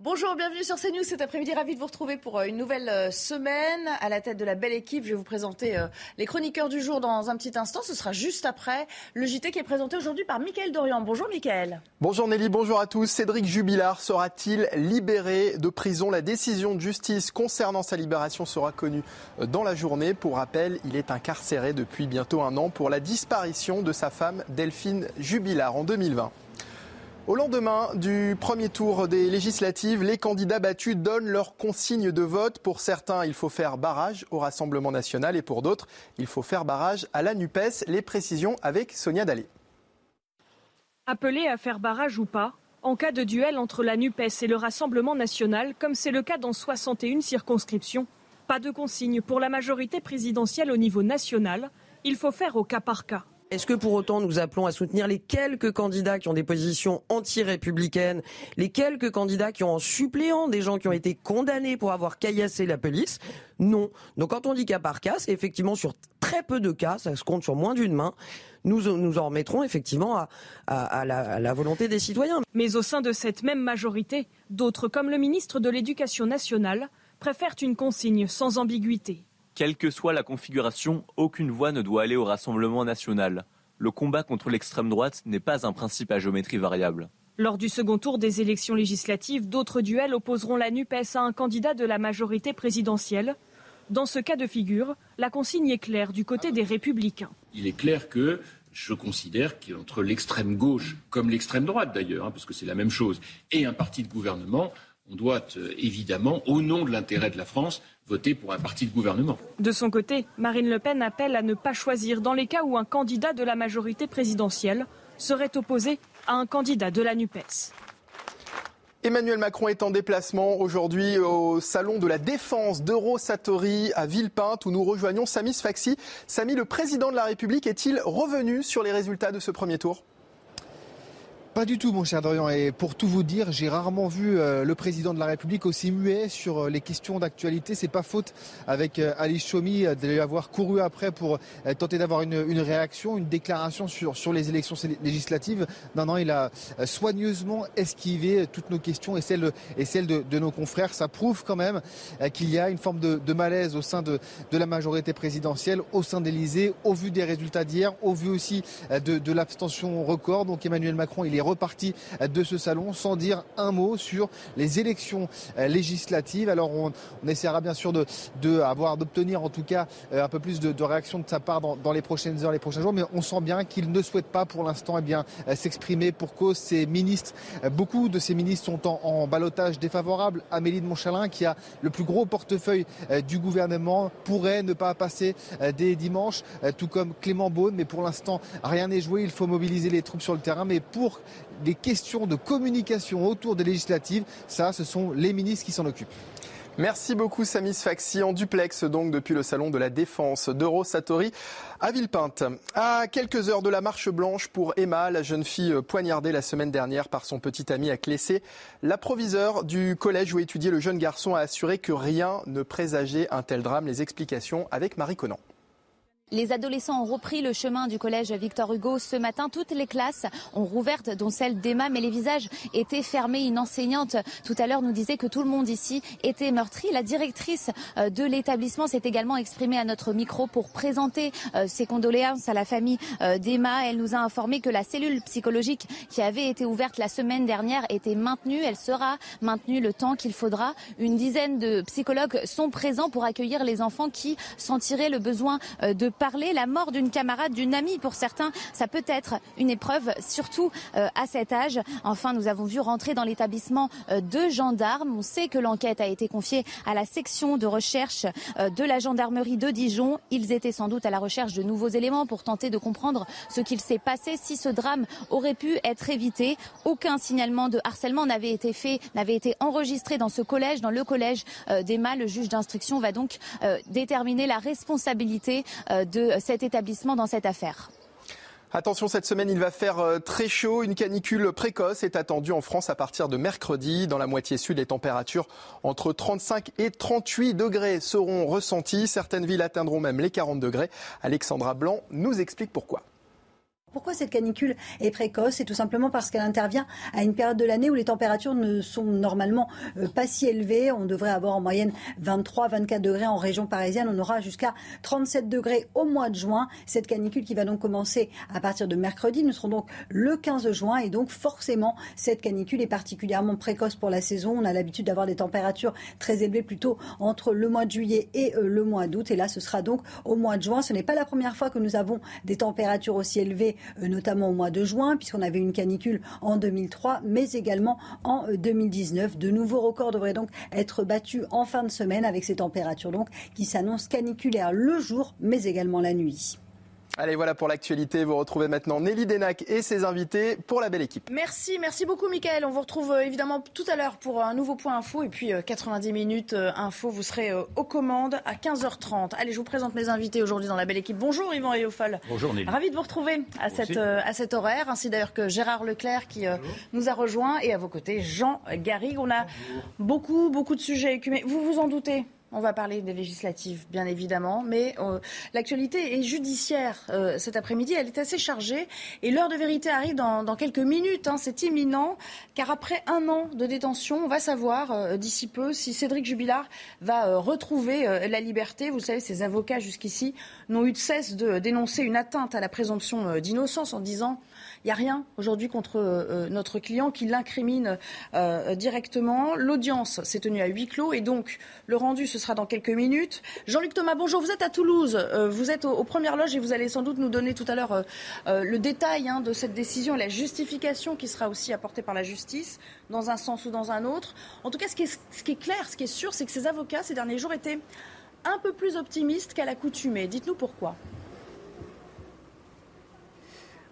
Bonjour, bienvenue sur CNews. Cet après-midi, ravi de vous retrouver pour euh, une nouvelle euh, semaine. À la tête de la belle équipe, je vais vous présenter euh, les chroniqueurs du jour dans un petit instant. Ce sera juste après le JT qui est présenté aujourd'hui par Mickaël Dorian. Bonjour Mickaël. Bonjour Nelly, bonjour à tous. Cédric Jubilard sera-t-il libéré de prison? La décision de justice concernant sa libération sera connue dans la journée. Pour rappel, il est incarcéré depuis bientôt un an pour la disparition de sa femme Delphine Jubilard en 2020. Au lendemain du premier tour des législatives, les candidats battus donnent leur consigne de vote. Pour certains, il faut faire barrage au Rassemblement national et pour d'autres, il faut faire barrage à la NUPES. Les précisions avec Sonia Dallé. Appelé à faire barrage ou pas, en cas de duel entre la NUPES et le Rassemblement national, comme c'est le cas dans 61 circonscriptions, pas de consigne pour la majorité présidentielle au niveau national, il faut faire au cas par cas. Est-ce que pour autant nous appelons à soutenir les quelques candidats qui ont des positions anti-républicaines, les quelques candidats qui ont en suppléant des gens qui ont été condamnés pour avoir caillassé la police? Non. Donc quand on dit cas par cas, c'est effectivement sur très peu de cas, ça se compte sur moins d'une main. Nous, nous en remettrons effectivement à, la volonté des citoyens. Mais au sein de cette même majorité, d'autres, comme le ministre de l'Éducation nationale, préfèrent une consigne sans ambiguïté. Quelle que soit la configuration, aucune voix ne doit aller au Rassemblement national. Le combat contre l'extrême droite n'est pas un principe à géométrie variable. Lors du second tour des élections législatives, d'autres duels opposeront la NUPES à un candidat de la majorité présidentielle. Dans ce cas de figure, la consigne est claire du côté des républicains. Il est clair que je considère qu'entre l'extrême gauche, comme l'extrême droite d'ailleurs, hein, parce que c'est la même chose, et un parti de gouvernement, on doit euh, évidemment, au nom de l'intérêt de la France, voter pour un parti de gouvernement. De son côté, Marine Le Pen appelle à ne pas choisir dans les cas où un candidat de la majorité présidentielle serait opposé à un candidat de la NUPES. Emmanuel Macron est en déplacement aujourd'hui au salon de la défense d'Eurosatori à Villepinte où nous rejoignons Samy Sfaxi. Samy, le président de la République est-il revenu sur les résultats de ce premier tour? Pas du tout, mon cher Dorian. Et pour tout vous dire, j'ai rarement vu euh, le président de la République aussi muet sur euh, les questions d'actualité. C'est pas faute avec euh, Alice Chomi de lui avoir couru après pour tenter d'avoir une, réaction, une déclaration sur, les élections législatives. Non, non, il a soigneusement esquivé toutes nos questions et celles, de, nos confrères. Ça prouve quand même qu'il y a une forme de, malaise au sein de, la majorité présidentielle, au sein d'Élysée, au vu des résultats d'hier, au vu aussi de, de l'abstention record. Donc Emmanuel Macron, il est reparti de ce salon sans dire un mot sur les élections euh, législatives. Alors on, essaiera bien sûr de, d'obtenir en tout cas euh, un peu plus de, réaction de sa part dans, les prochaines heures, les prochains jours, mais on sent bien qu'il ne souhaite pas pour l'instant eh euh, s'exprimer pour cause ses ministres. Beaucoup de ces ministres sont en, en balotage défavorable. Amélie de Montchalin, qui a le plus gros portefeuille du gouvernement, pourrait ne pas passer dès dimanche, tout comme Clément Beaune, mais pour l'instant rien n'est joué. Il faut mobiliser les troupes sur le terrain, mais pour des questions de communication autour des législatives, ça, ce sont les ministres qui s'en occupent. Merci beaucoup Samis Faxi en duplex donc depuis le salon de la défense d'Euro Satori à Villepinte. À quelques heures de la marche blanche pour Emma, la jeune fille poignardée la semaine dernière par son petit ami à Clessé, l'approviseur du collège où étudiait le jeune garçon a assuré que rien ne présageait un tel drame. Les explications avec Marie Conan. Les adolescents ont repris le chemin du collège Victor Hugo ce matin. Toutes les classes ont rouvert, dont celle d'Emma, mais les visages étaient fermés. Une enseignante tout à l'heure nous disait que tout le monde ici était meurtri. La directrice euh, de l'établissement s'est également exprimée à notre micro pour présenter euh, ses condoléances à la famille euh, d'Emma. Elle nous a informé que la cellule psychologique qui avait été ouverte la semaine dernière était maintenue. Elle sera maintenue le temps qu'il faudra. Une dizaine de psychologues sont présents pour accueillir les enfants qui sentiraient le besoin de parler. La mort d'une camarade, d'une amie, pour certains, ça peut être une épreuve, surtout euh, à cet âge. Enfin, nous avons vu rentrer dans l'établissement euh, deux gendarmes. On sait que l'enquête a été confiée à la section de recherche euh, de la gendarmerie de Dijon. Ils étaient sans doute à la recherche de nouveaux éléments pour tenter de comprendre ce qu'il s'est passé, si ce drame aurait pu être évité. Aucun signalement de harcèlement n'avait été fait, n'avait été enregistré dans ce collège, dans le collège d'Emma. Le juge d'instruction va donc déterminer la responsabilité de cet établissement dans cette affaire. Attention, cette semaine, il va faire euh, très chaud. Une canicule précoce est attendue en France à partir de mercredi. Dans la moitié sud, les températures entre 35 et 38 degrés seront ressenties. Certaines villes atteindront même les 40 degrés. Alexandra Blanc nous explique pourquoi. Pourquoi cette canicule est précoce? C'est tout simplement parce qu'elle intervient à une période de l'année où les températures ne sont normalement euh, pas si élevées. On devrait avoir en moyenne 23-24 degrés en région parisienne. On aura jusqu'à 37 degrés au mois de juin. Cette canicule qui va donc commencer à partir de mercredi. Nous serons donc le 15 juin et donc forcément cette canicule est particulièrement précoce pour la saison. On a l'habitude d'avoir des températures très élevées plutôt entre le mois de juillet et euh, le mois d'août. Et là, ce sera donc au mois de juin. Ce n'est pas la première fois que nous avons des températures aussi élevées, notamment au mois de juin, puisqu'on avait une canicule en 2003, mais également en 2019. Euh, de nouveaux records devraient donc être battus en fin de semaine avec ces températures donc qui s'annoncent caniculaires le jour, mais également la nuit. Allez, voilà pour l'actualité. Vous retrouvez maintenant Nelly Denac et ses invités pour la belle équipe. Merci, merci beaucoup, Michael. On vous retrouve euh, évidemment tout à l'heure pour un nouveau point info et puis 90 euh, minutes euh, info. Vous serez aux commandes à 15h30. Allez, je vous présente mes invités aujourd'hui dans la belle équipe. Bonjour, Yvan Réofol. Bonjour, Nelly. Ravi de vous retrouver à, cette, à cet horaire, ainsi d'ailleurs que Gérard Leclerc qui nous a rejoint et à vos côtés, Jean Garrigue. On a beaucoup, beaucoup de sujets écumés. Vous vous en doutez on va parler des législatives, bien évidemment, mais euh, l'actualité est judiciaire euh, cet après-midi. Elle est assez chargée et l'heure de vérité arrive dans, quelques minutes. Hein. C'est imminent, car après un an de détention, on va savoir euh, d'ici peu si Cédric Jubilard va retrouver la liberté. Vous savez, ses avocats jusqu'ici n'ont eu de cesse de dénoncer une atteinte à la présomption d'innocence en disant il n'y a rien aujourd'hui contre euh, notre client qui l'incrimine euh, directement. L'audience s'est tenue à huis clos et donc le rendu, ce sera dans quelques minutes. Jean-Luc Thomas, bonjour. Vous êtes à Toulouse. Euh, vous êtes aux, premières loges et vous allez sans doute nous donner tout à l'heure le détail hein, de cette décision et la justification qui sera aussi apportée par la justice dans un sens ou dans un autre. En tout cas, ce qui ce qui est clair, ce qui est sûr, c'est que ces avocats, ces derniers jours, étaient un peu plus optimistes qu'à l'accoutumée. Dites-nous pourquoi.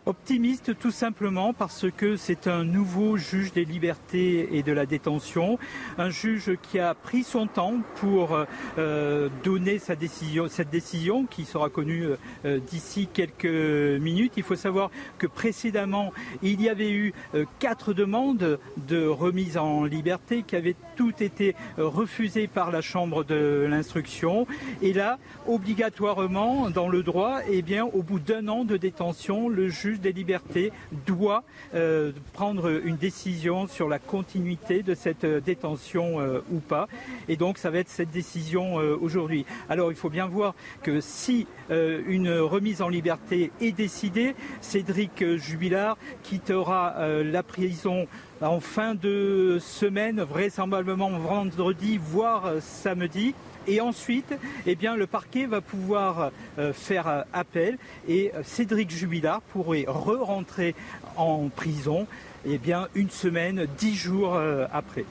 Optimiste tout simplement parce que c'est un nouveau juge des libertés et de la détention, un juge qui a pris son temps pour euh, donner sa décision, cette décision qui sera connue euh, d'ici quelques minutes. Il faut savoir que précédemment, il y avait eu euh, quatre demandes de remise en liberté qui avaient toutes été refusées par la Chambre de l'instruction. Et là, obligatoirement, dans le droit, eh bien, au bout d'un an de détention, le juge des libertés doit euh, prendre une décision sur la continuité de cette euh, détention euh, ou pas. Et donc, ça va être cette décision aujourd'hui. Alors, il faut bien voir que si une remise en liberté est décidée, Cédric Jubilard quittera la prison en fin de semaine, vraisemblablement vendredi, voire samedi. Et ensuite, eh le parquet va pouvoir euh, faire euh, appel et euh, Cédric Jubilard pourrait re-rentrer en prison eh une semaine, dix jours après.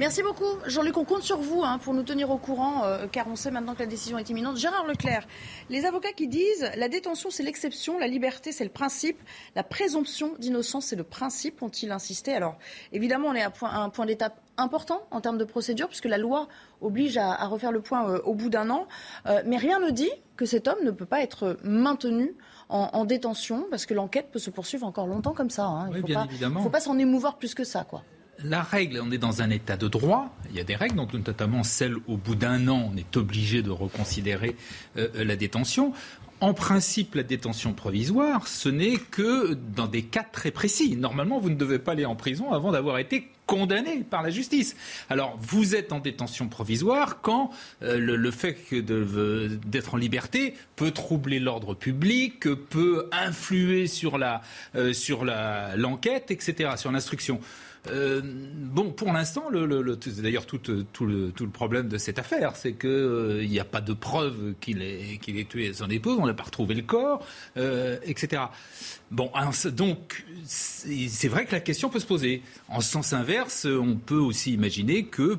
Merci beaucoup. Jean-Luc, on compte sur vous hein, pour nous tenir au courant, car on sait maintenant que la décision est imminente. Gérard Leclerc, les avocats qui disent la détention c'est l'exception, la liberté c'est le principe, la présomption d'innocence c'est le principe, ont-ils insisté Alors évidemment, on est à, un point d'étape important en termes de procédure, puisque la loi oblige à, refaire le point euh, au bout d'un an. Euh, mais rien ne dit que cet homme ne peut pas être maintenu en, détention, parce que l'enquête peut se poursuivre encore longtemps comme ça. Hein. Il ne faut, pas s'en émouvoir plus que ça. quoi la règle, on est dans un état de droit, il y a des règles, notamment celle au bout d'un an, on est obligé de reconsidérer euh, la détention. En principe, la détention provisoire, ce n'est que dans des cas très précis. Normalement, vous ne devez pas aller en prison avant d'avoir été condamné par la justice. Alors, vous êtes en détention provisoire quand euh, le, fait d'être en liberté peut troubler l'ordre public, peut influer sur la euh, sur l'enquête, etc., sur l'instruction. Euh, bon, pour l'instant, le, c'est d'ailleurs tout, tout, le, tout, le, problème de cette affaire, c'est qu'il euh, n'y a pas de preuve qu'il ait, qu'il ait tué son épouse, on n'a pas retrouvé le corps, euh, etc. Bon, donc c'est vrai que la question peut se poser. En sens inverse, on peut aussi imaginer que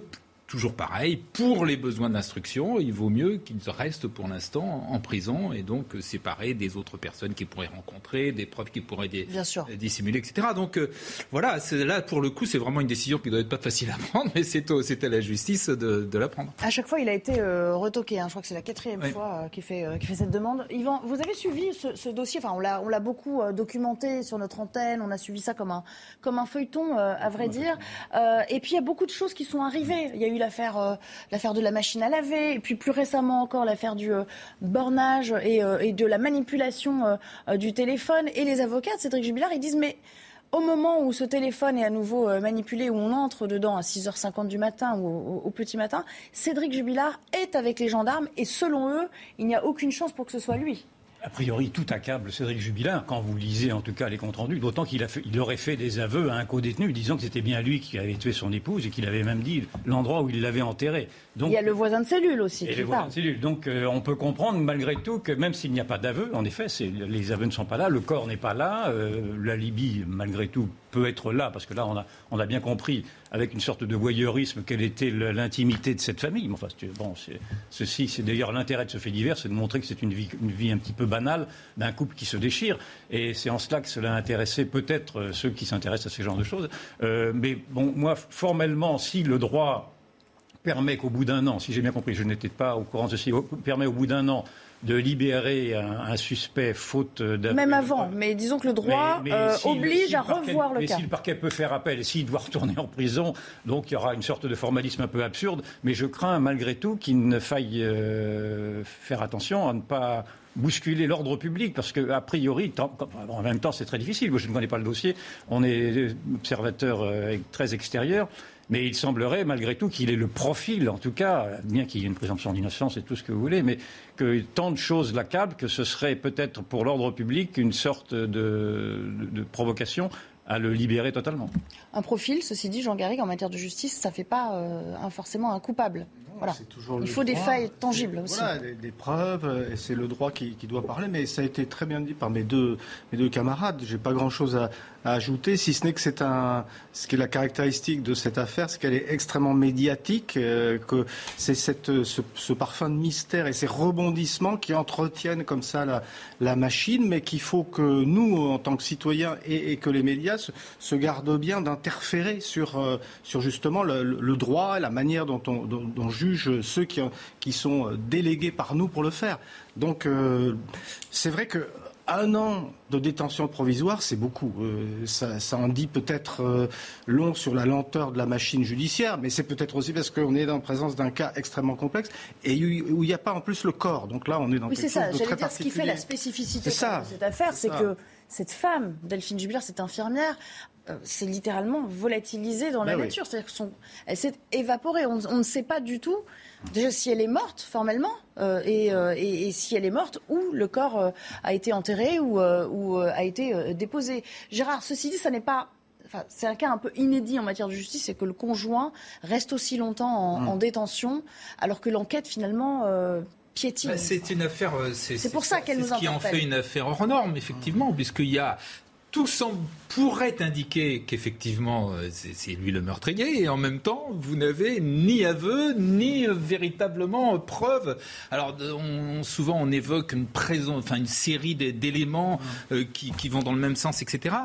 toujours pareil, pour les besoins d'instruction, il vaut mieux qu'ils restent pour l'instant en prison et donc séparés des autres personnes qu'ils pourraient rencontrer, des preuves qu'ils pourraient dissimuler, etc. Donc euh, voilà, là pour le coup, c'est vraiment une décision qui doit être pas facile à prendre, mais c'est à la justice de, la prendre. À chaque fois, il a été euh, retoqué. Hein. Je crois que c'est la quatrième fois euh, qu'il fait, fait cette demande. Yvan, vous avez suivi ce, dossier? Enfin, on l'a beaucoup documenté sur notre antenne. On a suivi ça comme un, comme un feuilleton, à vrai dire. et puis il y a beaucoup de choses qui sont arrivées. Il y a eu l'affaire l'affaire de la machine à laver, et puis plus récemment encore l'affaire du bornage et, et, de la manipulation du téléphone. Et les avocats de Cédric Jubilard, ils disent mais au moment où ce téléphone est à nouveau euh, manipulé, où on entre dedans à 6h50 du matin ou au, petit matin, Cédric Jubilard est avec les gendarmes et selon eux, il n'y a aucune chance pour que ce soit lui a priori, tout accable Cédric Jubilard, quand vous lisez en tout cas les comptes rendus, d'autant qu'il il aurait fait des aveux à un co-détenu disant que c'était bien lui qui avait tué son épouse et qu'il avait même dit l'endroit où il l'avait enterré. Donc, il y a le voisin de cellule aussi. Et le voisin de cellule. Donc euh, on peut comprendre malgré tout que même s'il n'y a pas d'aveu, en effet, les aveux ne sont pas là, le corps n'est pas là, euh, la Libye, malgré tout, peut être là, parce que là, on a, on a bien compris, avec une sorte de voyeurisme, quelle était l'intimité de cette famille. Enfin, bon, ceci, c'est d'ailleurs l'intérêt de ce fait divers, c'est de montrer que c'est une vie, une vie un petit peu banale d'un couple qui se déchire. Et c'est en cela que cela a intéressé peut-être euh, ceux qui s'intéressent à ce genre de choses. Euh, mais bon, moi, formellement, si le droit permet qu'au bout d'un an, si j'ai bien compris, je n'étais pas au courant de ceci, permet au bout d'un an de libérer un, suspect faute d'aveu. Même avant, mais disons que le droit euh, oblige à revoir le, mais cas. si le parquet peut faire appel et s'il doit retourner en prison, donc il y aura une sorte de formalisme un peu absurde. Mais je crains malgré tout qu'il ne faille euh, faire attention à ne pas bousculer l'ordre public, parce que a priori, en même temps, c'est très difficile. Moi, je ne connais pas le dossier. On est observateur euh, très extérieur. Mais il semblerait, malgré tout, qu'il ait le profil, en tout cas, bien qu'il y ait une présomption d'innocence et tout ce que vous voulez, mais que tant de choses l'accablent que ce serait peut-être pour l'ordre public une sorte de, provocation à le libérer totalement. Un profil, ceci dit, Jean Garrigue, en matière de justice, ça ne fait pas euh, forcément un coupable. Voilà. Il faut des failles tangibles aussi. Voilà, des, preuves, et c'est le droit qui, doit parler, mais ça a été très bien dit par mes deux, mes deux camarades. J'ai pas grand-chose à, à ajouter, si ce n'est que c'est un, ce qui est la caractéristique de cette affaire, c'est qu'elle est extrêmement médiatique, euh, que c'est cette, ce, ce, parfum de mystère et ces rebondissements qui entretiennent comme ça la, la machine, mais qu'il faut que nous, en tant que citoyens et, et que les médias se, se gardent bien d'interférer sur, euh, sur justement le, le, droit, la manière dont on dont, dont juge ceux qui, qui sont délégués par nous pour le faire. Donc euh, c'est vrai que un an de détention provisoire, c'est beaucoup. Euh, ça, en dit peut-être euh, long sur la lenteur de la machine judiciaire, mais c'est peut-être aussi parce qu'on est en présence d'un cas extrêmement complexe et où il n'y a pas en plus le corps. Donc là, on est dans quelque chose de très particulier. Ce qui fait la spécificité de cette affaire, c'est que cette femme, Delphine Jubilard, cette infirmière, euh, c'est littéralement volatilisée dans la ben nature. C'est-à-dire qu'elle s'est évaporée. On, ne sait pas du tout déjà si elle est morte formellement euh, euh, et, si elle est morte où le corps a été enterré ou, a été déposé. Gérard, ceci dit, ça n'est pas c'est un cas un peu inédit en matière de justice, c'est que le conjoint reste aussi longtemps en, mmh. détention, alors que l'enquête finalement piétine. Bah, c'est une affaire. C'est pour ça qu'elle nous ce qui en fait une affaire hors norme, effectivement, puisqu'il y a tout semble, pourrait indiquer qu'effectivement euh, c'est lui le meurtrier et en même temps vous n'avez ni aveu ni euh, véritablement preuve. Alors souvent on évoque une, enfin, une série d'éléments euh, qui, qui, vont dans le même sens, etc.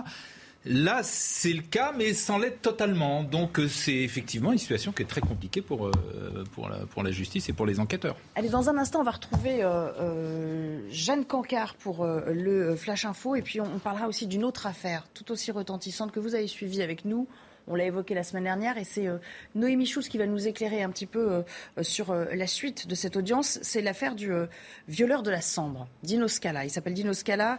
Là, c'est le cas, mais sans l'être totalement. Donc, euh, c'est effectivement une situation qui est très compliquée pour, euh, pour, la, justice et pour les enquêteurs. Allez, dans un instant, on va retrouver euh, Jeanne Cancard pour le Flash Info. Et puis, on parlera aussi d'une autre affaire tout aussi retentissante que vous avez suivie avec nous. On l'a évoqué la semaine dernière et c'est euh, Noémie Schulz qui va nous éclairer un petit peu euh, sur euh, la suite de cette audience. C'est l'affaire du violeur de la Sambre, Dino Scala. Il s'appelle Dino Scala.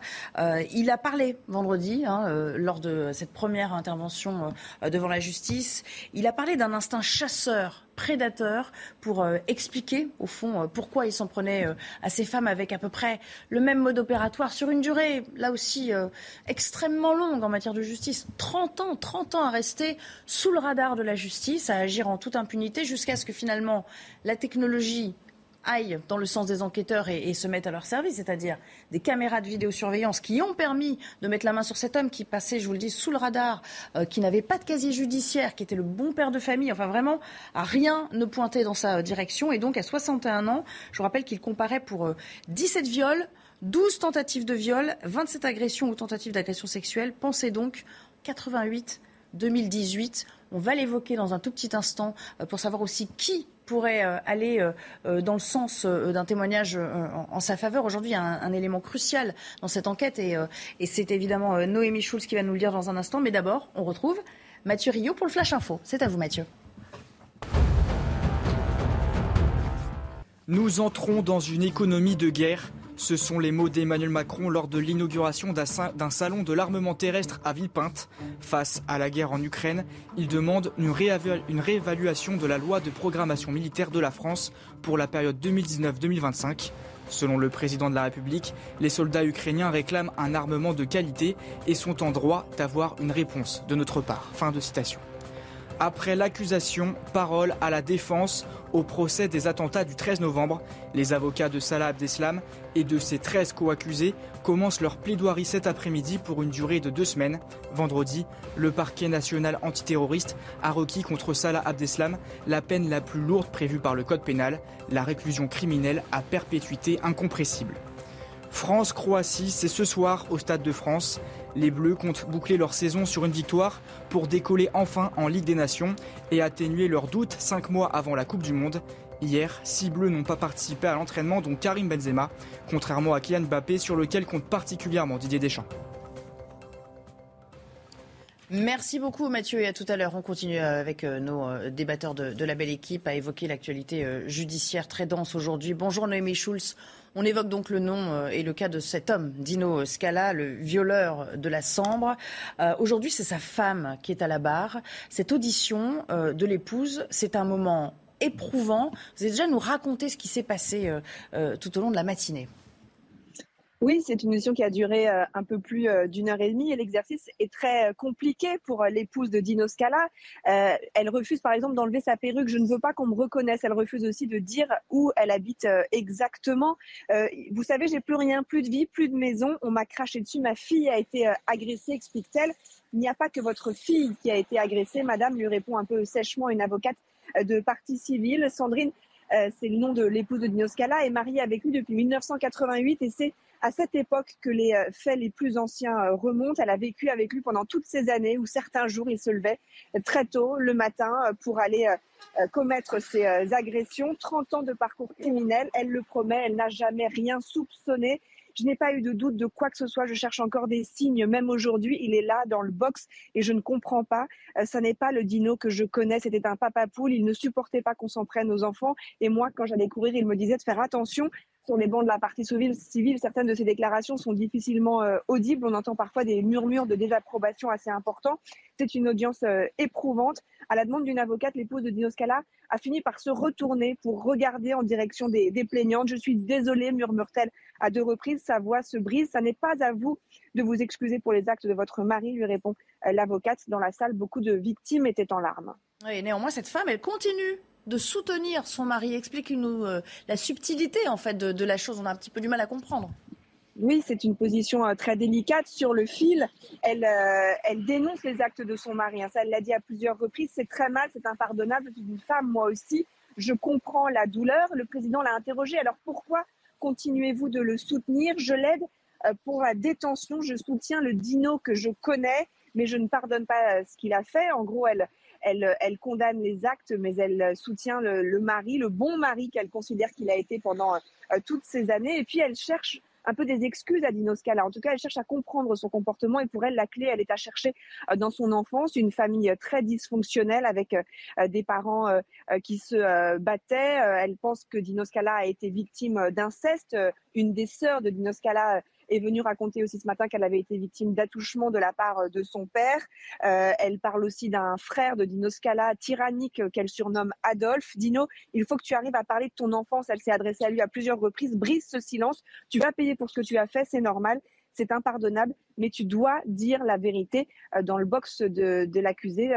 il a parlé vendredi, hein, lors de cette première intervention devant la justice. Il a parlé d'un instinct chasseur prédateur pour euh, expliquer, au fond, euh, pourquoi il s'en prenait euh, à ces femmes avec à peu près le même mode opératoire sur une durée, là aussi, extrêmement longue en matière de justice. 30 ans, 30 ans à rester sous le radar de la justice, à agir en toute impunité, jusqu'à ce que finalement la technologie aillent dans le sens des enquêteurs et, se mettent à leur service, c'est-à-dire des caméras de vidéosurveillance qui ont permis de mettre la main sur cet homme qui passait, je vous le dis, sous le radar, euh, qui n'avait pas de casier judiciaire, qui était le bon père de famille, enfin vraiment, à rien ne pointait dans sa direction. Et donc à 61 ans, je vous rappelle qu'il comparait pour 17 euh, viols, 12 tentatives de viol, 27 agressions ou tentatives d'agression sexuelle. Pensez donc 88 2018. On va l'évoquer dans un tout petit instant euh, pour savoir aussi qui pourrait euh, aller euh, euh, dans le sens d'un témoignage en sa faveur. Aujourd'hui, il y a un, élément crucial dans cette enquête et, et c'est évidemment Noémie Schulz qui va nous le dire dans un instant. Mais d'abord, on retrouve Mathieu Rio pour le Flash Info. C'est à vous, Mathieu. Nous entrons dans une économie de guerre ce sont les mots d'Emmanuel Macron lors de l'inauguration d'un salon de l'armement terrestre à Villepinte. Face à la guerre en Ukraine, il demande une, réévaluation de la loi de programmation militaire de la France pour la période 2019-2025. Selon le président de la République, les soldats ukrainiens réclament un armement de qualité et sont en droit d'avoir une réponse de notre part. Fin de citation. Après l'accusation, parole à la défense au procès des attentats du 13 novembre. Les avocats de Salah Abdeslam et de ses 13 co-accusés commencent leur plaidoirie cet après-midi pour une durée de deux semaines. Vendredi, le parquet national antiterroriste a requis contre Salah Abdeslam la peine la plus lourde prévue par le code pénal, la réclusion criminelle à perpétuité incompressible. France-Croatie, c'est ce soir au Stade de France. Les Bleus comptent boucler leur saison sur une victoire pour décoller enfin en Ligue des Nations et atténuer leurs doutes cinq mois avant la Coupe du Monde. Hier, six Bleus n'ont pas participé à l'entraînement, dont Karim Benzema, contrairement à Kylian Mbappé, sur lequel compte particulièrement Didier Deschamps. Merci beaucoup Mathieu et à tout à l'heure. On continue avec euh, nos euh, débatteurs de, la belle équipe à évoquer l'actualité euh, judiciaire très dense aujourd'hui. Bonjour Noémie Schulz. On évoque donc le nom et le cas de cet homme, Dino Scala, le violeur de la Sambre. Aujourd'hui, c'est sa femme qui est à la barre. Cette audition de l'épouse, c'est un moment éprouvant. Vous allez déjà nous raconter ce qui s'est passé tout au long de la matinée. Oui, c'est une mission qui a duré euh, un peu plus euh, d'une heure et demie et l'exercice est très euh, compliqué pour l'épouse de Dino Scala. elle refuse par exemple d'enlever sa perruque. Je ne veux pas qu'on me reconnaisse. Elle refuse aussi de dire où elle habite exactement. vous savez, j'ai plus rien, plus de vie, plus de maison. On m'a craché dessus. Ma fille a été agressée, explique-t-elle. Il n'y a pas que votre fille qui a été agressée, madame, lui répond un peu sèchement une avocate de partie civile. Sandrine, c'est le nom de l'épouse de Dino Scala, est mariée avec lui depuis 1988 et c'est à cette époque que les euh, faits les plus anciens euh, remontent. Elle a vécu avec lui pendant toutes ces années où certains jours il se levait très tôt le matin euh, pour aller commettre ces agressions. 30 ans de parcours criminel, elle le promet, elle n'a jamais rien soupçonné. Je n'ai pas eu de doute de quoi que ce soit. Je cherche encore des signes. Même aujourd'hui, il est là dans le box et je ne comprends pas. Ce n'est pas le dino que je connais. C'était un papa poule. Il ne supportait pas qu'on s'en prenne aux enfants. Et moi, quand j'allais courir, il me disait de faire attention sur les bancs de la partie civile, certaines de ces déclarations sont difficilement euh, audibles. On entend parfois des murmures de désapprobation assez importants. C'est une audience euh, éprouvante. À la demande d'une avocate, l'épouse de Dino Scala a fini par se retourner pour regarder en direction des, des plaignantes. Je suis désolée, murmure-t-elle à deux reprises. Sa voix se brise. Ça n'est pas à vous de vous excuser pour les actes de votre mari, lui répond euh, l'avocate. Dans la salle, beaucoup de victimes étaient en larmes. Oui, néanmoins, cette femme, elle continue de soutenir son mari. Explique-nous euh, la subtilité en fait de, la chose. On a un petit peu du mal à comprendre. Oui, c'est une position euh, très délicate. Sur le fil, elle, euh, elle dénonce les actes de son mari. Hein. Ça, elle l'a dit à plusieurs reprises. C'est très mal, c'est impardonnable. C'est une femme, moi aussi. Je comprends la douleur. Le président l'a interrogé. Alors pourquoi continuez-vous de le soutenir? Je l'aide pour la détention. Je soutiens le dino que je connais, mais je ne pardonne pas ce qu'il a fait. En gros, elle, elle, condamne les actes, mais elle soutient le, mari, le bon mari qu'elle considère qu'il a été pendant euh, toutes ces années. Et puis elle cherche un peu des excuses à Dino Scala. En tout cas, elle cherche à comprendre son comportement et pour elle, la clé, elle est à chercher euh, dans son enfance, une famille très dysfonctionnelle avec euh, des parents qui se battaient. Elle pense que Dino Scala a été victime d'inceste. Une des sœurs de Dino Scala est venue raconter aussi ce matin qu'elle avait été victime d'attouchement de la part euh, de son père. Euh, elle parle aussi d'un frère de Dino Scala tyrannique euh, qu'elle surnomme Adolphe. Dino, il faut que tu arrives à parler de ton enfance. Elle s'est adressée à lui à plusieurs reprises. Brise ce silence. Tu vas payer pour ce que tu as fait, c'est normal c'est impardonnable, mais tu dois dire la vérité. Dans le box de, de l'accusé,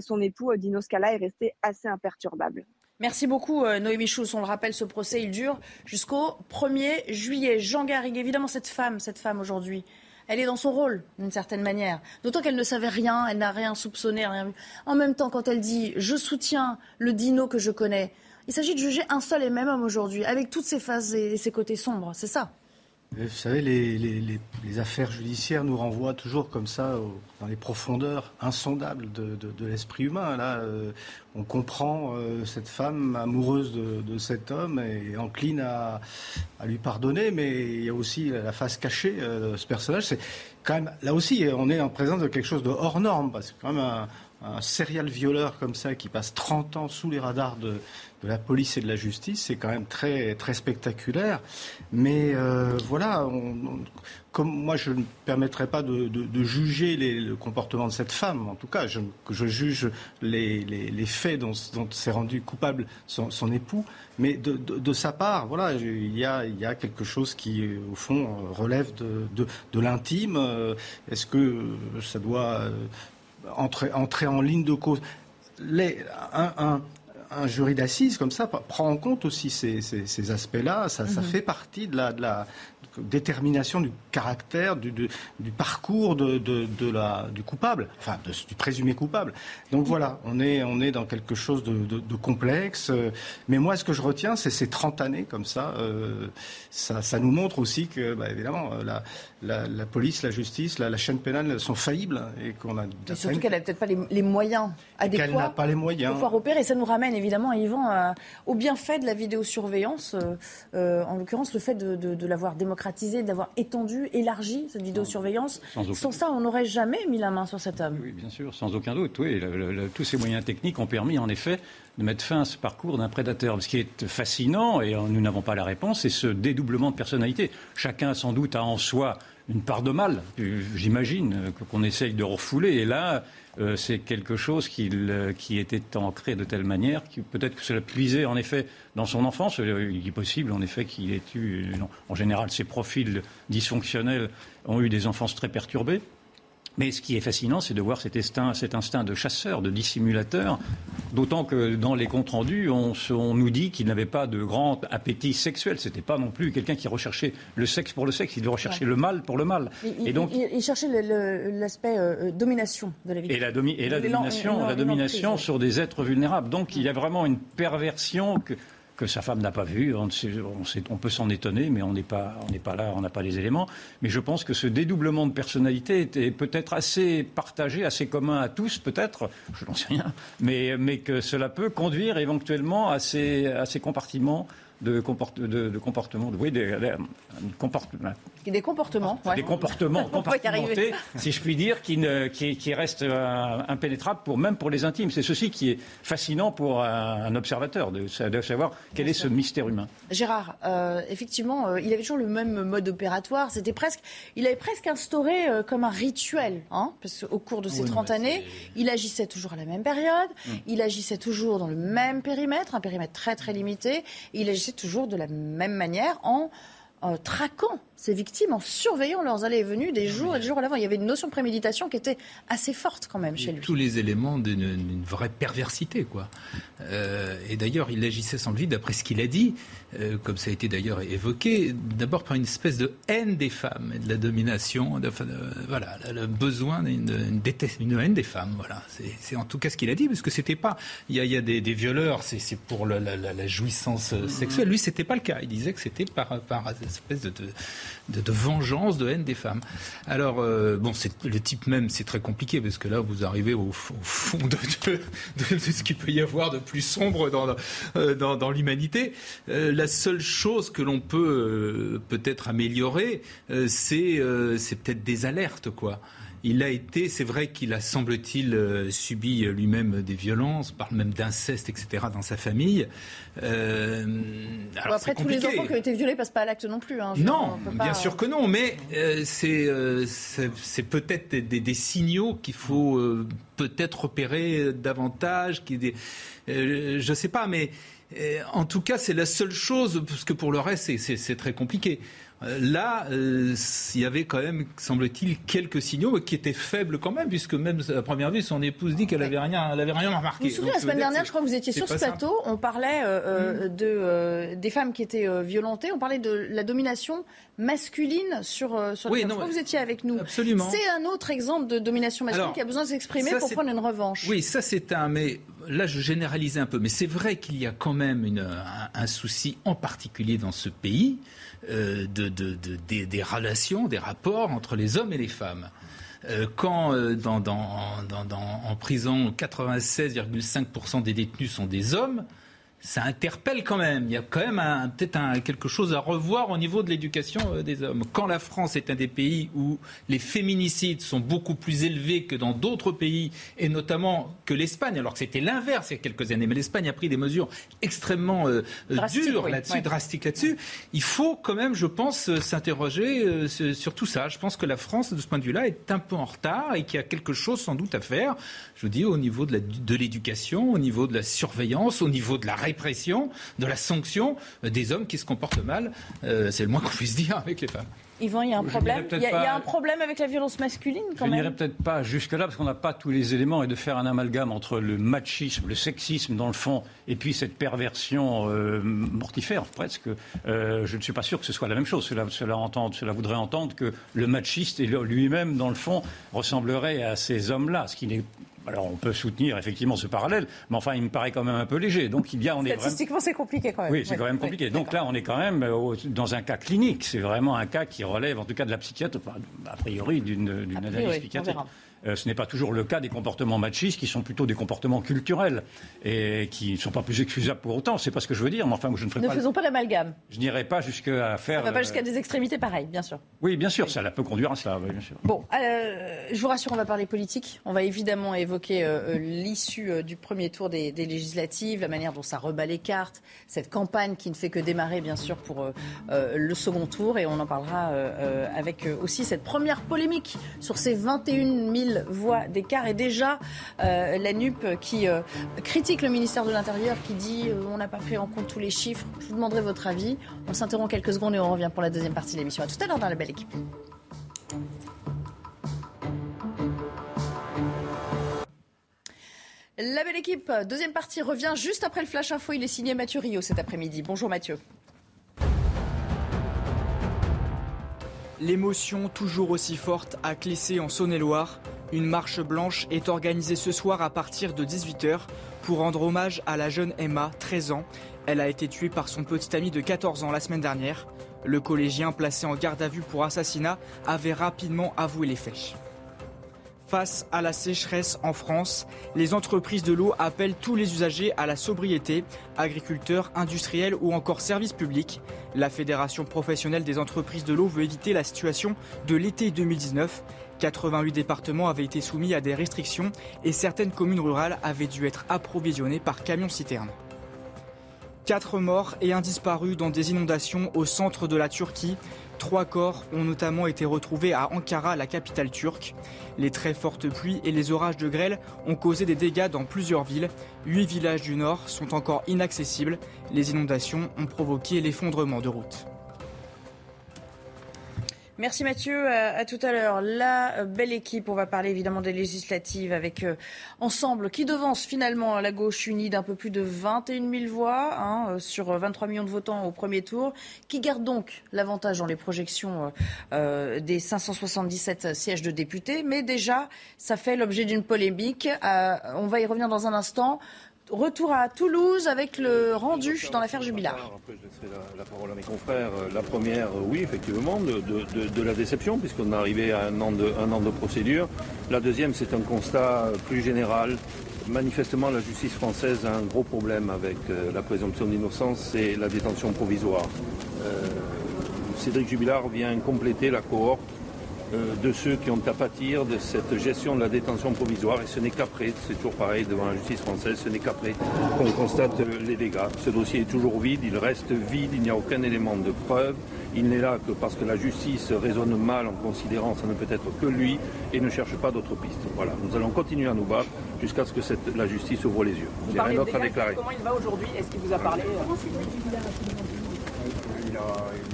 son époux Dino Scala est resté assez imperturbable. Merci beaucoup euh, Noémie Schulz. On le rappelle, ce procès, il dure jusqu'au 1er juillet. Jean Garrigue, évidemment, cette femme, cette femme aujourd'hui, elle est dans son rôle, d'une certaine manière. D'autant qu'elle ne savait rien, elle n'a rien soupçonné, rien vu. En même temps, quand elle dit « je soutiens le dino que je connais », il s'agit de juger un seul et même homme aujourd'hui, avec toutes ses phases et ses côtés sombres. C'est ça vous savez, les, affaires judiciaires nous renvoient toujours comme ça dans les profondeurs insondables de, l'esprit humain. Là, euh, on comprend euh, cette femme amoureuse de, cet homme et encline à, lui pardonner, mais il y a aussi la face cachée euh, de ce personnage. C'est quand même là aussi, on est en présence de quelque chose de hors norme, parce quand même un serial violeur comme ça qui passe 30 ans sous les radars de, la police et de la justice, c'est quand même très, très spectaculaire. Mais euh, voilà, comme moi je ne permettrai pas de, juger le comportement de cette femme, en tout cas, je, juge les, faits dont, s'est rendu coupable son, époux, mais de, sa part, voilà, il y, a, quelque chose qui, au fond, relève de, l'intime. Est-ce que ça doit euh, entrer, entrer en ligne de cause les, un, un jury d'assises comme ça prend en compte aussi ces, aspects-là. Ça, mhm. fait partie de la, de la, détermination du caractère, du, du, parcours de, de, la, du coupable, enfin du présumé coupable. Donc voilà, on est, on est dans quelque chose de, complexe. Mais moi, ce que je retiens, c'est ces 30 années comme ça. Euh, ça, ça, nous montre aussi que, bah, évidemment, la, la, police, la justice, la, chaîne pénale sont faillibles et qu'on a. surtout qu'elle n'a peut-être pas les, moyens adéquats. Qu'elle n'a pas les moyens. Pour pouvoir opérer. Ça nous ramène évidemment, Yvan, au bienfait de la vidéosurveillance. Euh, euh, en l'occurrence, le fait de, l'avoir démocratisé, de l'avoir étendu, élargi cette vidéosurveillance. Sans, ça, on n'aurait jamais mis la main sur cet homme. Oui, bien sûr, sans aucun doute. Oui, tous ces moyens techniques ont permis, en effet, de mettre fin à ce parcours d'un prédateur. Ce qui est fascinant, et nous n'avons pas la réponse, c'est ce dédoublement de personnalité. Chacun, sans doute, a en soi une part de mal, j'imagine, qu'on essaye de refouler. Et là, euh, c'est quelque chose qui, qui, était ancré de telle manière que peut-être que cela puisait en effet dans son enfance. Il est possible en effet qu'il ait eu, en général, ces profils dysfonctionnels ont eu des enfances très perturbées. Mais ce qui est fascinant, c'est de voir cet instinct, cet instinct de chasseur, de dissimulateur, d'autant que dans les comptes rendus, on, nous dit qu'il n'avait pas de grand appétit sexuel. Ce n'était pas non plus quelqu'un qui recherchait le sexe pour le sexe, il recherchait le mal pour le mal. Il, et donc, il, cherchait l'aspect euh, domination de la vie. Et la, et la domination, la domination sur des êtres vulnérables. Donc il y a vraiment une perversion que que sa femme n'a pas vu. On, peut s'en étonner, mais on n'est pas, pas là, on n'a pas les éléments. Mais je pense que ce dédoublement de personnalité était peut-être assez partagé, assez commun à tous, peut-être, je n'en sais rien, mais, que cela peut conduire éventuellement à ces, à compartiments de, comport de, de comportement, de, oui, des, comportements. Des comportements, Des comportements compartimentés, si je puis dire, qui, ne, qui, qui restent euh, impénétrables pour, même pour les intimes. C'est ceci qui est fascinant pour un, observateur, de, de, savoir quel est ce mystère humain. Gérard, euh, effectivement, euh, il avait toujours le même mode opératoire. C'était presque, il avait presque instauré euh, comme un rituel, hein, parce qu'au cours de ces 30 années, il agissait toujours à la même période, mm. il agissait toujours dans le même périmètre, un périmètre très très limité, et il agissait toujours de la même manière en traquant ces victimes en surveillant leurs allées et venues des jours et des jours à l'avant. Il y avait une notion de préméditation qui était assez forte quand même chez lui. Tous les éléments d'une vraie perversité, quoi. Euh, et d'ailleurs, il agissait sans lui, d'après ce qu'il a dit, euh, comme ça a été d'ailleurs évoqué, d'abord par une espèce de haine des femmes et de la domination, voilà, le besoin d'une une, haine des femmes, voilà. C'est en tout cas ce qu'il a dit, parce que c'était pas, il y a, des, violeurs, c'est pour la, jouissance sexuelle. Lui, c'était pas le cas. Il disait que c'était par, par espèce de, vengeance, de haine des femmes. Alors, euh, bon, le type même, c'est très compliqué parce que là, vous arrivez au, fond de, ce qu'il peut y avoir de plus sombre dans, euh, l'humanité. Euh, la seule chose que l'on peut peut-être améliorer, c'est peut-être des alertes, quoi. Il a été, c'est vrai qu'il a, semble-t-il, euh, subi lui-même des violences, parle même d'inceste, etc., dans sa famille. Euh, après, tous les enfants qui ont été violés passent pas à l'acte non plus. Hein, non, bien sûr que non, mais euh, c'est peut-être des, signaux qu'il faut peut-être repérer davantage. Qui, des, je ne sais pas, mais en tout cas, c'est la seule chose, parce que pour le reste, c'est très compliqué. Euh, là, euh, il y avait quand même, semble-t-il, quelques signaux qui étaient faibles quand même, puisque même à première vue, son épouse dit qu'elle n'avait rien, elle avait rien remarqué. Vous vous souvenez, la semaine dernière, je crois que vous étiez sur ce plateau, on parlait euh, mm. de, des femmes qui étaient violentées, on parlait de la domination masculine sur, sur oui, Je crois que vous étiez avec nous. Absolument. C'est un autre exemple de domination masculine qui a besoin de s'exprimer pour prendre une revanche. Oui, ça c'est un... Mais là, je généralisais un peu, mais c'est vrai qu'il y a quand même un, souci en particulier dans ce pays euh, de, des, relations, des rapports entre les hommes et les femmes. Euh, quand euh, en prison 96,5% des détenus sont des hommes, ça interpelle quand même. Il y a quand même peut-être quelque chose à revoir au niveau de l'éducation euh, des hommes. Quand la France est un des pays où les féminicides sont beaucoup plus élevés que dans d'autres pays, et notamment que l'Espagne, alors que c'était l'inverse il y a quelques années, mais l'Espagne a pris des mesures extrêmement euh, euh, dures là-dessus, drastiques là-dessus, il faut quand même, je pense, s'interroger sur tout ça. Je pense que la France, de ce point de vue-là, est un peu en retard et qu'il y a quelque chose sans doute à faire, je vous dis, au niveau de l'éducation, au niveau de la surveillance, au niveau de la répression, de la sanction euh, des hommes qui se comportent mal. Euh, c'est le moins qu'on puisse dire avec les femmes. Yvan, il y a un problème. Il y, a, un problème avec la violence masculine quand je même. Je n'irai peut-être pas jusque-là parce qu'on n'a pas tous les éléments et de faire un amalgame entre le machisme, le sexisme dans le fond et puis cette perversion euh, mortifère presque. je ne suis pas sûr que ce soit la même chose. Cela, cela voudrait entendre que le machiste lui-même dans le fond ressemblerait à ces hommes-là, ce qui n'est alors on peut soutenir effectivement ce parallèle, mais enfin il me paraît quand même un peu léger. Donc il y a, on Statistiquement c'est compliqué quand même. Oui, c'est quand même compliqué. Donc là on est quand même euh, dans un cas clinique. C'est vraiment un cas qui relève en tout cas de la psychiatre, a priori d'une analyse psychiatrique. Euh, ce n'est pas toujours le cas des comportements machistes qui sont plutôt des comportements culturels et qui ne sont pas plus excusables pour autant. C'est pas ce que je veux dire, mais enfin, je ne ferai ne pas. Ne faisons pas l'amalgame. Je n'irai pas jusqu'à faire. Ça ne va pas jusqu'à des extrémités pareilles, bien sûr. Oui, bien sûr, ça peut conduire à cela, bien sûr. Bon, euh, je vous rassure, on va parler politique. On va évidemment évoquer euh, l'issue du premier tour des, législatives, la manière dont ça rebat les cartes, cette campagne qui ne fait que démarrer, bien sûr, pour le second tour. Et on en parlera avec aussi cette première polémique sur ces 21 000 voix d'écart. Et déjà, euh, la NUP qui euh, critique le ministère de l'Intérieur, qui dit euh, on n'a pas pris en compte tous les chiffres. Je vous demanderai votre avis. On s'interrompt quelques secondes et on revient pour la deuxième partie de l'émission. À tout à l'heure dans la belle équipe. La belle équipe, deuxième partie, revient juste après le Flash Info. Il est signé Mathieu Rio cet après-midi. Bonjour Mathieu. L'émotion toujours aussi forte à Clessé en Saône-et-Loire. Une marche blanche est organisée ce soir à partir de 18h pour rendre hommage à la jeune Emma, 13 ans. Elle a été tuée par son petit ami de 14 ans la semaine dernière. Le collégien placé en garde à vue pour assassinat avait rapidement avoué les faits. Face à la sécheresse en France, les entreprises de l'eau appellent tous les usagers à la sobriété, agriculteurs, industriels ou encore services publics. La Fédération professionnelle des entreprises de l'eau veut éviter la situation de l'été 2019. 88 départements avaient été soumis à des restrictions et certaines communes rurales avaient dû être approvisionnées par camions-citernes. Quatre morts et un disparu dans des inondations au centre de la Turquie. Trois corps ont notamment été retrouvés à Ankara, la capitale turque. Les très fortes pluies et les orages de grêle ont causé des dégâts dans plusieurs villes. Huit villages du nord sont encore inaccessibles. Les inondations ont provoqué l'effondrement de routes. Merci Mathieu, à, tout à l'heure. La belle équipe, on va parler évidemment des législatives avec euh, Ensemble qui devance finalement la gauche unie d'un peu plus de 21 000 voix hein, euh, sur 23 millions de votants au premier tour, qui garde donc l'avantage dans les projections euh, des 577 sièges de députés. Mais déjà, ça fait l'objet d'une polémique. on va y revenir dans un instant. Retour à Toulouse avec le rendu dans l'affaire Jubilard. je laisserai la, parole à mes confrères. La première, oui, effectivement, de, la déception, puisqu'on est arrivé à un an, de, procédure. La deuxième, c'est un constat plus général. Manifestement, la justice française a un gros problème avec euh, la présomption d'innocence et la détention provisoire. Euh, Cédric Jubilard vient compléter la cohorte euh, de ceux qui ont à pâtir de cette gestion de la détention provisoire. Et ce n'est qu'après, c'est toujours pareil devant la justice française, ce n'est qu'après qu'on constate les dégâts. Ce dossier est toujours vide, il reste vide, il n'y a aucun élément de preuve. Il n'est là que parce que la justice raisonne mal en considérant que ça ne peut être que lui et ne cherche pas d'autres pistes. Voilà, nous allons continuer à nous battre jusqu'à ce que la justice ouvre les yeux. Il n'y a rien d'autre à déclarer. Comment il va aujourd'hui? Est-ce qu'il vous a parlé?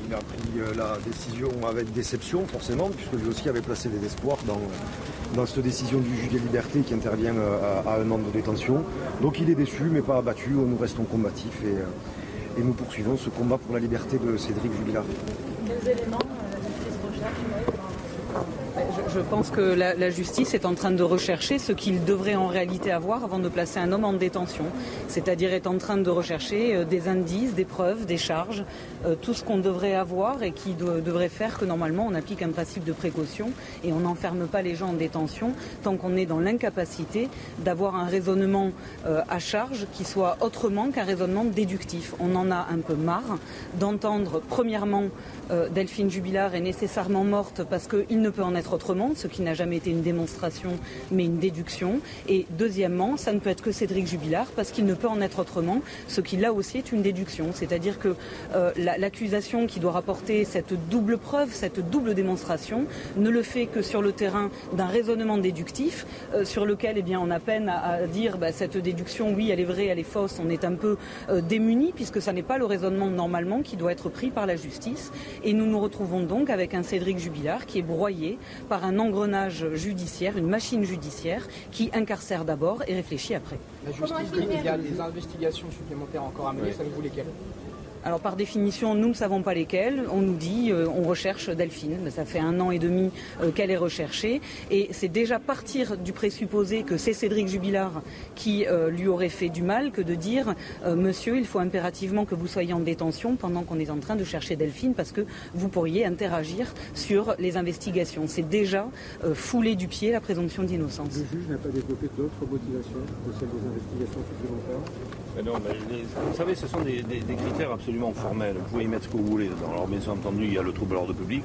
Il a, pris euh, la décision avec déception, forcément, puisque lui aussi avait placé des espoirs dans, cette décision du juge des libertés qui intervient euh, à, un an de détention. Donc il est déçu, mais pas abattu. Nous restons combatifs et, euh, nous poursuivons ce combat pour la liberté de Cédric Jubilard. Éléments je, pense que la, justice est en train de rechercher ce qu'il devrait en réalité avoir avant de placer un homme en détention. C'est-à-dire est en train de rechercher euh, des indices, des preuves, des charges, euh, tout ce qu'on devrait avoir et qui devrait faire que normalement on applique un principe de précaution et on n'enferme pas les gens en détention tant qu'on est dans l'incapacité d'avoir un raisonnement euh, à charge qui soit autrement qu'un raisonnement déductif. On en a un peu marre d'entendre premièrement Delphine Jubilard est nécessairement morte parce qu'il ne peut en être autrement, ce qui n'a jamais été une démonstration mais une déduction. Et deuxièmement, ça ne peut être que Cédric Jubilard parce qu'il ne peut en être autrement, ce qui là aussi est une déduction. C'est-à-dire que euh, l'accusation qui doit rapporter cette double preuve, cette double démonstration, ne le fait que sur le terrain d'un raisonnement déductif, euh, sur lequel eh bien, on a peine à, dire bah, cette déduction, oui, elle est vraie, elle est fausse, on est un peu démuni puisque ça n'est pas le raisonnement normalement qui doit être pris par la justice. Et nous nous retrouvons donc avec un Cédric Jubilard qui est broyé par un engrenage judiciaire, une machine judiciaire qui incarcère d'abord et réfléchit après. La justice, il y a des investigations supplémentaires encore à mener, ça vous lesquelles alors par définition, nous ne savons pas lesquels. On nous dit, euh, on recherche Delphine. Ça fait un an et demi euh, qu'elle est recherchée. Et c'est déjà partir du présupposé que c'est Cédric Jubilard qui euh, lui aurait fait du mal que de dire, monsieur, il faut impérativement que vous soyez en détention pendant qu'on est en train de chercher Delphine parce que vous pourriez interagir sur les investigations. C'est déjà fouler du pied la présomption d'innocence. Le juge n'a pas développé d'autres motivations que celles des investigations supplémentaires? Vous savez, ce sont des, critères absolument formels. Vous pouvez y mettre ce que vous voulez. Alors, bien entendu, il y a le trouble à l'ordre public.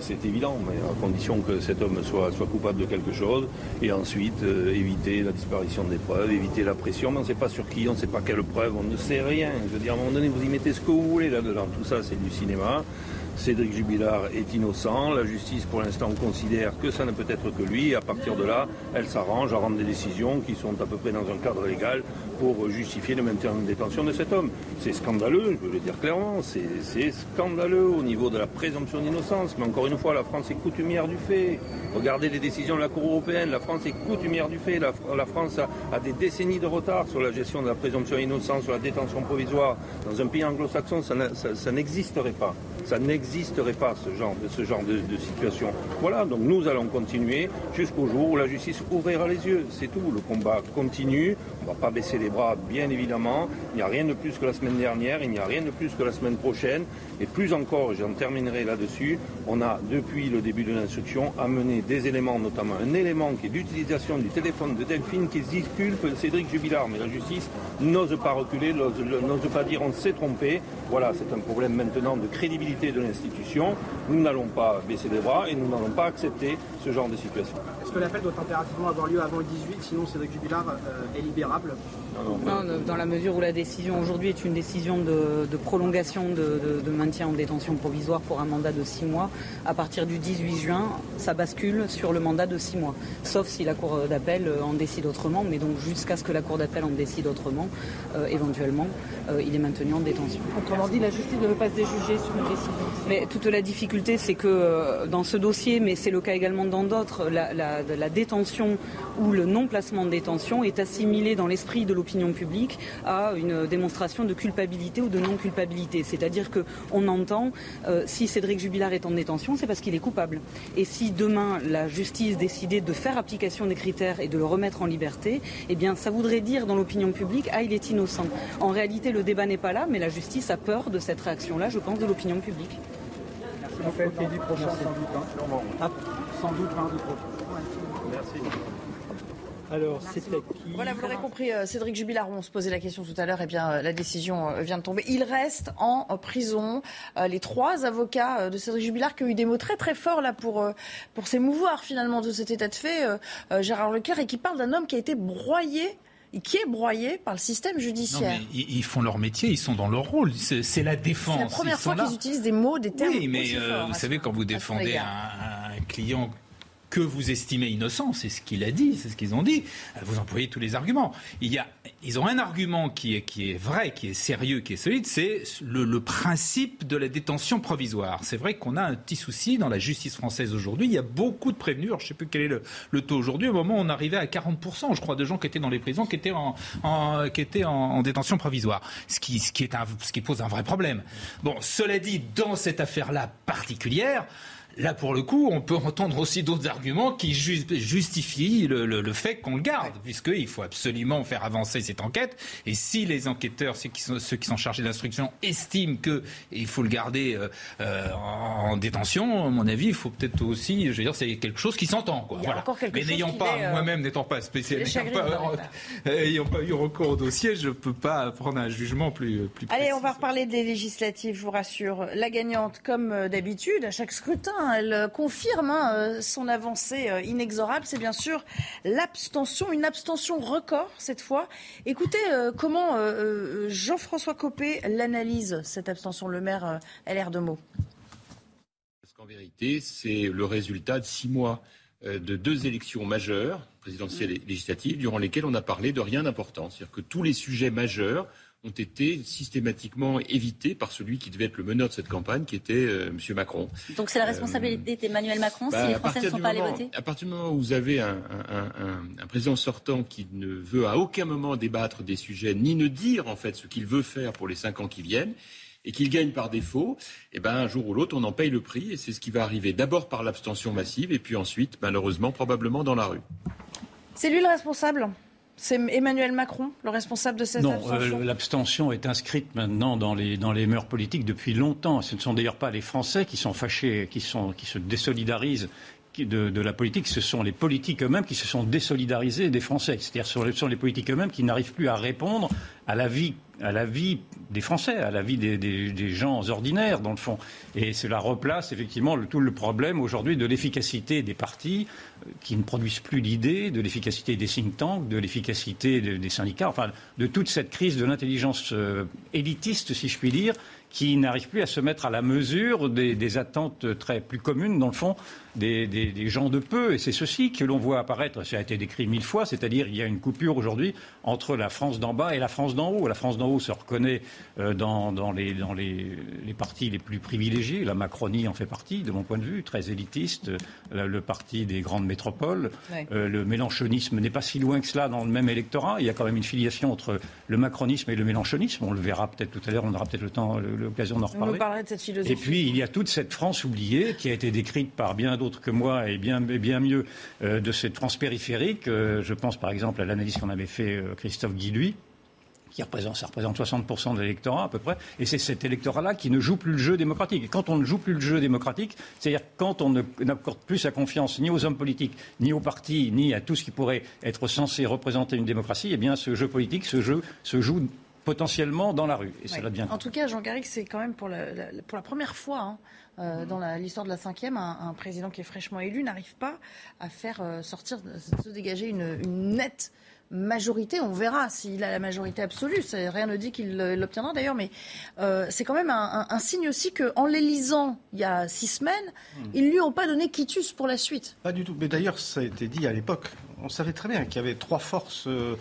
c'est évident, mais à condition que cet homme soit, soit coupable de quelque chose. Et ensuite, euh, éviter la disparition des preuves, éviter la pression. Mais on ne sait pas sur qui, on ne sait pas quelle preuve, on ne sait rien. Je veux dire, à un moment donné, vous y mettez ce que vous voulez là-dedans. Tout ça, c'est du cinéma. Cédric Jubilard est innocent. La justice, pour l'instant, considère que ça ne peut être que lui. Et à partir de là, elle s'arrange à rendre des décisions qui sont à peu près dans un cadre légal pour justifier le maintien en détention de cet homme. C'est scandaleux, je veux le dire clairement. C'est scandaleux au niveau de la présomption d'innocence. Mais encore une fois, la France est coutumière du fait. Regardez les décisions de la Cour européenne. La France est coutumière du fait. La, France a, des décennies de retard sur la gestion de la présomption d'innocence, sur la détention provisoire. Dans un pays anglo-saxon, ça n'existerait pas ça n'existerait pas ce genre, de, ce genre de, situation. Voilà, donc nous allons continuer jusqu'au jour où la justice ouvrira les yeux. C'est tout. Le combat continue. On ne va pas baisser les bras, bien évidemment. Il n'y a rien de plus que la semaine dernière. Il n'y a rien de plus que la semaine prochaine. Et plus encore, j'en terminerai là-dessus, on a, depuis le début de l'instruction, amené des éléments, notamment un élément qui est l'utilisation du téléphone de Delphine qui disculpe Cédric Jubilard. Mais la justice n'ose pas reculer, n'ose pas dire on s'est trompé. Voilà, c'est un problème maintenant de crédibilité de l'institution. Nous n'allons pas baisser les bras et nous n'allons pas accepter ce genre de situation. Est-ce que l'appel doit impérativement avoir lieu avant le 18, sinon Cédric Jubilard euh, est libérable? Non, dans la mesure où la décision aujourd'hui est une décision de, prolongation de, maintien en détention provisoire pour un mandat de six mois, à partir du 18 juin, ça bascule sur le mandat de six mois. Sauf si la Cour d'appel en décide autrement, mais donc jusqu'à ce que la Cour d'appel en décide autrement, euh, éventuellement, euh, il est maintenu en détention. Autrement dit, la justice ne veut pas se déjuger sur une décision. Mais toute la difficulté, c'est que euh, dans ce dossier, mais c'est le cas également dans d'autres, la, la, détention ou le non-placement de détention est assimilé dans l'esprit de l'opinion publique à une démonstration de culpabilité ou de non-culpabilité. C'est-à-dire qu'on entend, euh, si Cédric Jubilard est en détention, c'est parce qu'il est coupable. Et si demain la justice décidait de faire application des critères et de le remettre en liberté, eh bien ça voudrait dire dans l'opinion publique, ah il est innocent. En réalité, le débat n'est pas là, mais la justice a peur de cette réaction-là, je pense, de l'opinion publique. Merci. prochain, sans doute. Hein. Ah, sans doute mardi prochain. Merci. Alors, c'était qui Voilà, vous l'aurez compris, euh, Cédric Jubilard, on se posait la question tout à l'heure, et eh bien euh, la décision euh, vient de tomber. Il reste en prison. Les trois avocats de Cédric Jubilard qui ont eu des mots très très forts là pour, pour s'émouvoir finalement de cet état de fait, Gérard Leclerc, et qui parle d'un homme qui a été broyé qui est broyé par le système judiciaire. Non, mais ils font leur métier, ils sont dans leur rôle. C'est la défense. C'est la première fois qu'ils utilisent des mots, des termes. Oui, mais vous savez, quand vous défendez un, client que vous estimez innocent, c'est ce qu'il a dit, c'est ce qu'ils ont dit. Vous employez tous les arguments. Il y a, ils ont un argument qui est, qui est vrai, qui est sérieux, qui est solide, c'est le, principe de la détention provisoire. C'est vrai qu'on a un petit souci dans la justice française aujourd'hui. Il y a beaucoup de prévenus. je ne sais plus quel est le, taux aujourd'hui. Au moment où on arrivait à 40%, je crois, de gens qui étaient dans les prisons, qui étaient en, qui étaient en, détention provisoire. Ce qui, ce, qui est un, ce qui pose un vrai problème. Bon, cela dit, dans cette affaire-là particulière, Là, pour le coup, on peut entendre aussi d'autres arguments qui justifient le, fait qu'on le garde, puisqu'il faut absolument faire avancer cette enquête. Et si les enquêteurs, ceux qui sont, ceux qui sont chargés d'instruction, estiment qu'il faut le garder euh, euh, en détention, à mon avis, il faut peut-être aussi, je veux dire, c'est quelque chose qui s'entend. Voilà. Mais n'ayant pas, euh, moi-même n'étant pas spécialiste, n'ayant pas, eu recours au dossier, je ne peux pas prendre un jugement plus, plus Allez, on va reparler des législatives, je vous rassure. La gagnante, comme d'habitude, à chaque scrutin, elle confirme hein, son avancée inexorable. C'est bien sûr l'abstention, une abstention record cette fois. Écoutez comment Jean-François Copé l'analyse, cette abstention, le maire LR de Meaux. Parce qu'en vérité, c'est le résultat de six mois euh, de deux élections majeures, présidentielles et législatives, durant lesquelles on a parlé de rien d'important. C'est-à-dire que tous les sujets majeurs ont été systématiquement évités par celui qui devait être le meneur de cette campagne, qui était euh, M. Macron. Donc c'est la responsabilité d'Emmanuel Macron si bah, les Français ne sont pas allés voter À partir du moment où vous avez un, un, président sortant qui ne veut à aucun moment débattre des sujets, ni ne dire en fait ce qu'il veut faire pour les cinq ans qui viennent, et qu'il gagne par défaut, eh ben, un jour ou l'autre, on en paye le prix. Et c'est ce qui va arriver d'abord par l'abstention massive, et puis ensuite, malheureusement, probablement dans la rue. C'est lui le responsable? C'est Emmanuel Macron, le responsable de cette non, abstention Non, l'abstention est inscrite maintenant dans les, dans les mœurs politiques depuis longtemps. Ce ne sont d'ailleurs pas les Français qui sont fâchés, qui, sont, qui se désolidarisent de, la politique, ce sont les politiques eux-mêmes qui se sont désolidarisés des Français. C'est-à-dire ce sont les politiques eux-mêmes qui n'arrivent plus à répondre à la vie à la vie des Français, à la vie des, gens ordinaires, dans le fond. Et cela replace effectivement tout le problème aujourd'hui de l'efficacité des partis euh, qui ne produisent plus d'idées, de l'efficacité des think tanks, de l'efficacité des syndicats, enfin de toute cette crise de l'intelligence euh, élitiste, si je puis dire, qui n'arrive plus à se mettre à la mesure des, attentes très plus communes, dans le fond, des, gens de peu. Et c'est ceci que l'on voit apparaître, ça a été décrit mille fois, c'est-à-dire qu'il y a une coupure aujourd'hui entre la France d'en bas et la France d'en haut. La France d'en haut se reconnaît euh, dans, les, dans les, partis les plus privilégiés. La Macronie en fait partie, de mon point de vue, très élitiste, le, parti des grandes métropoles. Euh, le mélanchonisme n'est pas si loin que cela dans le même électorat. Il y a quand même une filiation entre le macronisme et le mélanchonisme. On le verra peut-être tout à l'heure, on aura peut-être le temps, l'occasion d'en reparler. de cette philosophie. Et puis, il y a toute cette France oubliée qui a été décrite par bien d'autres que moi et bien, bien mieux euh, de cette France périphérique. je pense par exemple à l'analyse qu'on avait fait Christophe Guilluy qui représente, ça représente 60% de l'électorat à peu près, et c'est cet électorat-là qui ne joue plus le jeu démocratique. Et quand on ne joue plus le jeu démocratique, c'est-à-dire quand on n'accorde plus sa confiance ni aux hommes politiques, ni aux partis, ni à tout ce qui pourrait être censé représenter une démocratie, eh bien ce jeu politique, ce jeu se joue potentiellement dans la rue. Et cela devient... En tout cas, Jean Garrigue, c'est quand même pour la, pour la première fois hein, euh, dans l'histoire de la cinquième, un, président qui est fraîchement élu n'arrive pas à faire euh, sortir, se dégager une, une nette majorité. On verra s'il a la majorité absolue. Rien ne dit qu'il l'obtiendra d'ailleurs, mais euh, c'est quand même un, signe aussi qu'en l'élisant il y a six semaines, hmm. ils ne lui ont pas donné quitus pour la suite. Pas du tout. Mais d'ailleurs, ça a été dit à l'époque. On savait très bien qu'il y avait trois forces euh,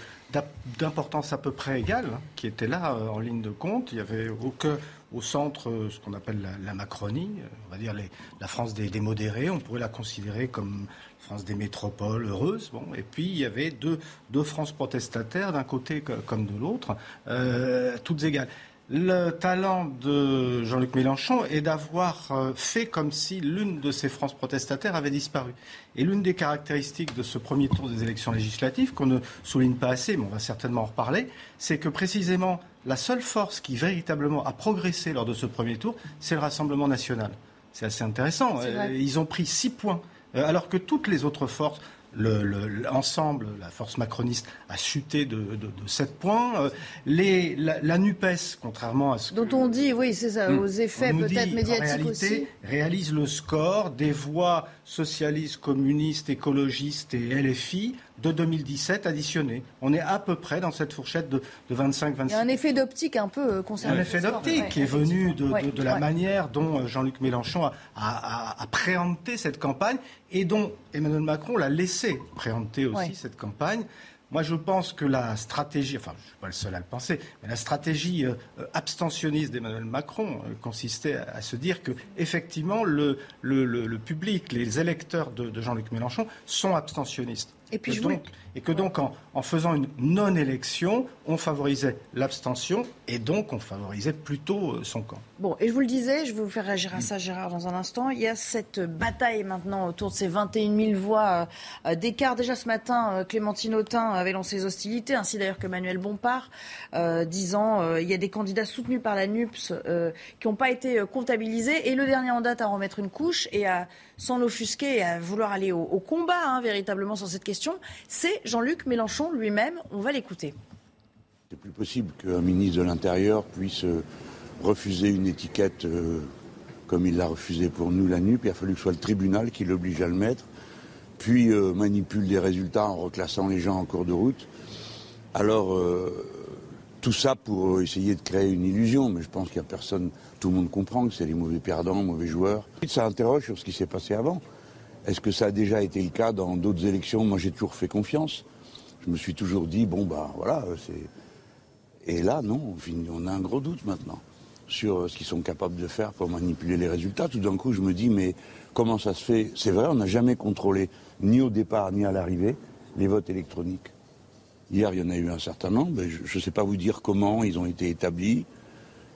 d'importance à peu près égale hein, qui étaient là euh, en ligne de compte. Il y avait aucun, au centre ce qu'on appelle la, Macronie, on va dire la France des, modérés. On pourrait la considérer comme France des métropoles heureuses. Bon, et puis il y avait deux, deux France protestataires d'un côté comme de l'autre, euh, toutes égales. Le talent de Jean-Luc Mélenchon est d'avoir euh, fait comme si l'une de ces France protestataires avait disparu. Et l'une des caractéristiques de ce premier tour des élections législatives, qu'on ne souligne pas assez, mais on va certainement en reparler, c'est que précisément la seule force qui véritablement a progressé lors de ce premier tour, c'est le Rassemblement national. C'est assez intéressant. Euh, ils ont pris six points euh, alors que toutes les autres forces l'ensemble, la force macroniste a chuté de, de, 7 points. Euh, les, la, NUPES, contrairement à ce Dont on dit, oui, c'est ça, hmm. aux effets peut-être médiatiques réalité, aussi. réalise le score des voix socialistes, communistes, écologistes et LFI de 2017 additionné. On est à peu près dans cette fourchette de, 25-26. Il y a un effet d'optique un peu euh, concernant. Un effet d'optique qui est venu de, la manière dont euh, Jean-Luc Mélenchon a, préempté cette campagne et dont Emmanuel Macron l'a laissé préempter aussi cette campagne. Moi, je pense que la stratégie, enfin, je ne suis pas le seul à le penser, mais la stratégie euh, abstentionniste d'Emmanuel Macron consistait à, se dire que, effectivement, le, le, public, les électeurs de, de Jean-Luc Mélenchon sont abstentionnistes. Et puis que je donc, voulais- et que donc en, en faisant une non-élection, on favorisait l'abstention et donc on favorisait plutôt euh, son camp. Bon, et je vous le disais, je vais vous faire réagir à ça, Gérard, dans un instant. Il y a cette bataille maintenant autour de ces 21 000 voix euh, d'écart. Déjà ce matin, euh, Clémentine Autain avait lancé les hostilités, ainsi d'ailleurs que Manuel Bompard, euh, disant euh, il y a des candidats soutenus par la NUPS euh, qui n'ont pas été euh, comptabilisés. Et le dernier en date à remettre une couche et à s'en offusquer et à vouloir aller au, au combat hein, véritablement sur cette question, c'est Jean-Luc Mélenchon lui-même. On va l'écouter. C'est plus possible qu'un ministre de l'Intérieur puisse euh, refuser une étiquette euh, comme il l'a refusé pour nous la NUP. Il a fallu que ce soit le tribunal qui l'oblige à le mettre, puis euh, manipule des résultats en reclassant les gens en cours de route. Alors, tout ça pour essayer de créer une illusion, mais je pense qu'il n'y a personne, tout le monde comprend que c'est les mauvais perdants, mauvais joueurs. Ça interroge sur ce qui s'est passé avant. Est-ce que ça a déjà été le cas dans d'autres élections Moi, j'ai toujours fait confiance. Je me suis toujours dit, bon, bah voilà, euh, c'est. Et là, non, on a un gros doute maintenant sur euh, ce qu'ils sont capables de faire pour manipuler les résultats. Tout d'un coup, je me dis, mais comment ça se fait C'est vrai, on n'a jamais contrôlé, ni au départ, ni à l'arrivée, les votes électroniques. Hier, il y en a eu un certain nombre. mais Je ne sais pas vous dire comment ils ont été établis.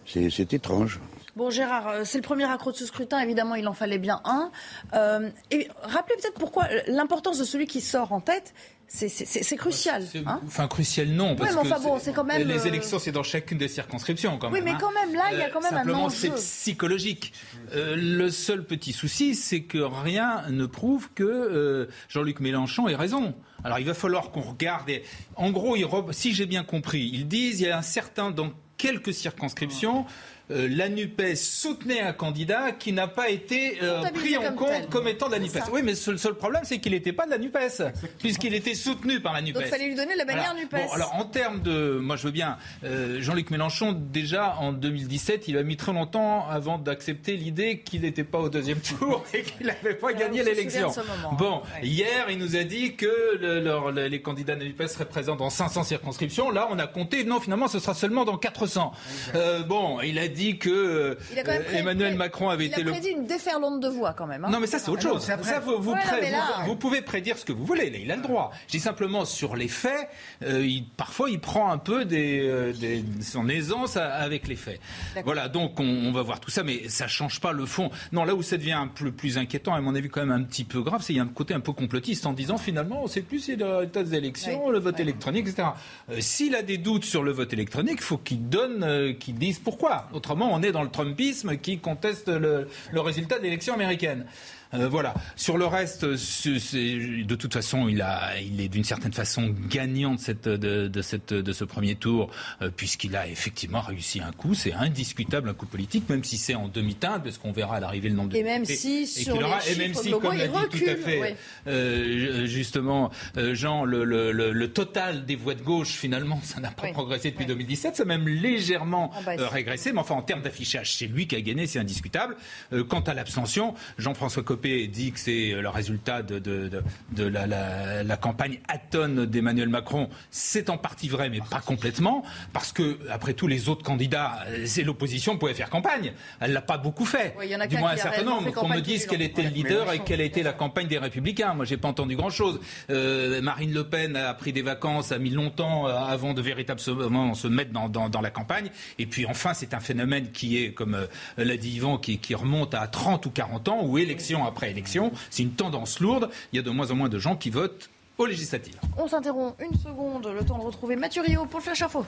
C'est étrange. Bon, Gérard, euh, c'est le premier accro de ce scrutin. Évidemment, il en fallait bien un. Euh, et rappelez peut-être pourquoi l'importance de celui qui sort en tête, c'est- crucial. hein. Enfin, crucial, non. Parce mais enfin, que bon, c'est quand même, Les euh, élections, c'est dans chacune des circonscriptions, quand Oui, même. mais hein. quand même, là, il y a quand même un Simplement, enjeu. c'est psychologique. Euh, le seul petit souci, c'est que rien ne prouve que euh, Jean-Luc Mélenchon ait raison. Alors, il va falloir qu'on regarde. et- En gros, si j'ai bien compris, ils disent il y a un certain dans quelques circonscriptions. Euh, la NUPES soutenait un candidat qui n'a pas été euh, pris en compte tel. comme étant de la NUPES. ça. Oui, mais le seul problème, c'est qu'il n'était pas de la NUPES, puisqu'il était soutenu par la NUPES. Donc, il fallait lui donner la bannière Voilà. NUPES. Bon, alors, en termes de. Moi, je veux bien. euh, Jean-Luc Mélenchon, déjà en 2017, il a mis très longtemps avant d'accepter l'idée qu'il n'était pas au deuxième tour et qu'il n'avait pas gagné on se l'élection. Bon, ouais. hier, il nous a dit que le- leur- le- les candidats de l'UPS seraient présents dans 500 circonscriptions. Là, on a compté. Non, finalement, ce sera seulement dans 400. Euh, bon, il a dit que euh, Il a quand même euh, pré- Emmanuel Macron avait Il été a le prédit une déferlante de voix quand même. hein. non, mais ça, c'est autre chose. Ça, vous, vous, Ouais, pré- là- pouvez prédire ce que vous voulez. Là, il a le droit. Je dis simplement, sur les faits, euh, il- parfois, il prend un peu des, euh, des- son aisance avec les faits. Voilà, donc on, on va voir tout ça, mais ça change pas le fond. Non, là où ça devient un peu plus inquiétant, à mon avis, quand même un petit peu grave, c'est qu'il y a un côté un peu complotiste en disant, finalement, on sait plus si le résultat des élections, le vote électronique, etc. Euh, S'il a des doutes sur le vote électronique, il faut qu'il donne, qu'il dise pourquoi. Autrement, on est dans le Trumpisme qui conteste le, le résultat de l'élection américaine. Euh, voilà. Sur le reste, de toute façon, il, a, il est d'une certaine façon gagnant de, cette, de, de cette, de ce premier tour, euh, puisqu'il a effectivement réussi un coup. C'est indiscutable un coup politique, même si c'est en demi-teinte, parce qu'on verra à l'arrivée le nombre de Et même si, et sur les aura- et même si, comme l'a dit tout à recule, fait, ouais. euh, justement, euh, Jean, le, le- le- le total des voix de gauche, finalement, ça n'a pas Oui. progressé depuis 2017, ça a même légèrement Ah bah, euh, régressé, mais enfin, en termes d'affichage, c'est lui qui a gagné, c'est indiscutable. Euh, quant à l'abstention, Jean-François Copé dit que c'est euh, le résultat de, de- de- de la, la- la campagne atone d'Emmanuel Macron. C'est en partie vrai, mais pas complètement, parce que, après tout, les autres candidats, euh, c'est l'opposition pouvait faire campagne. Elle l'a pas beaucoup fait. Y en a du moins un certain nombre. Qu'on me dise quel était le leader et quelle a été la campagne des Républicains. Moi, j'ai pas entendu grand-chose. Euh, Marine Le Pen a pris des vacances, a mis longtemps euh, avant de véritablement se mettre dans, dans- dans la campagne. Et puis, enfin, c'est un phénomène qui est, comme l'a dit Yvan, qui, qui remonte à 30 ou 40 ans, où élection après élection, c'est une tendance lourde. Il y a de moins en moins de gens qui votent aux législatives. On s'interrompt une seconde, le temps de retrouver Mathieu Rio pour le Flash Info.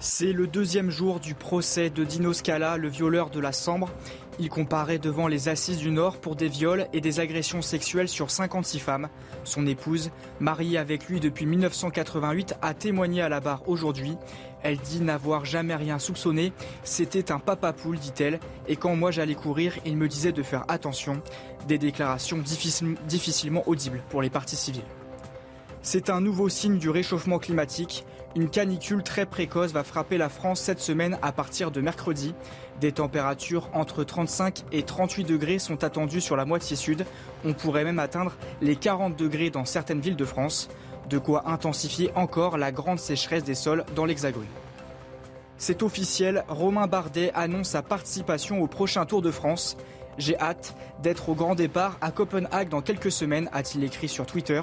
C'est le deuxième jour du procès de Dino Scala, le violeur de la Sambre. Il comparaît devant les assises du Nord pour des viols et des agressions sexuelles sur 56 femmes. Son épouse, mariée avec lui depuis 1988, a témoigné à la barre aujourd'hui. Elle dit n'avoir jamais rien soupçonné. C'était un papa poule, dit-elle. Et quand moi j'allais courir, il me disait de faire attention. Des déclarations difficile- difficilement audibles pour les parties civiles. C'est un nouveau signe du réchauffement climatique. Une canicule très précoce va frapper la France cette semaine à partir de mercredi. Des températures entre 35 et 38 degrés sont attendues sur la moitié sud. On pourrait même atteindre les 40 degrés dans certaines villes de France. De quoi intensifier encore la grande sécheresse des sols dans l'Hexagone. C'est officiel, Romain Bardet annonce sa participation au prochain Tour de France. J'ai hâte d'être au grand départ à Copenhague dans quelques semaines, a-t-il écrit sur Twitter.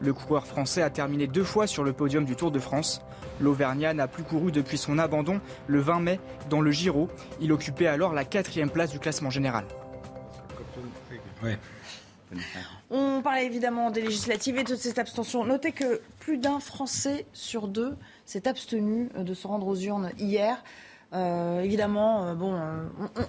Le coureur français a terminé deux fois sur le podium du Tour de France. L'Auvergnat n'a plus couru depuis son abandon le 20 mai dans le Giro. Il occupait alors la quatrième place du classement général. On parlait évidemment des législatives et de cette abstention. Notez que plus d'un Français sur deux s'est abstenu de se rendre aux urnes hier. Euh, évidemment, euh, bon, euh,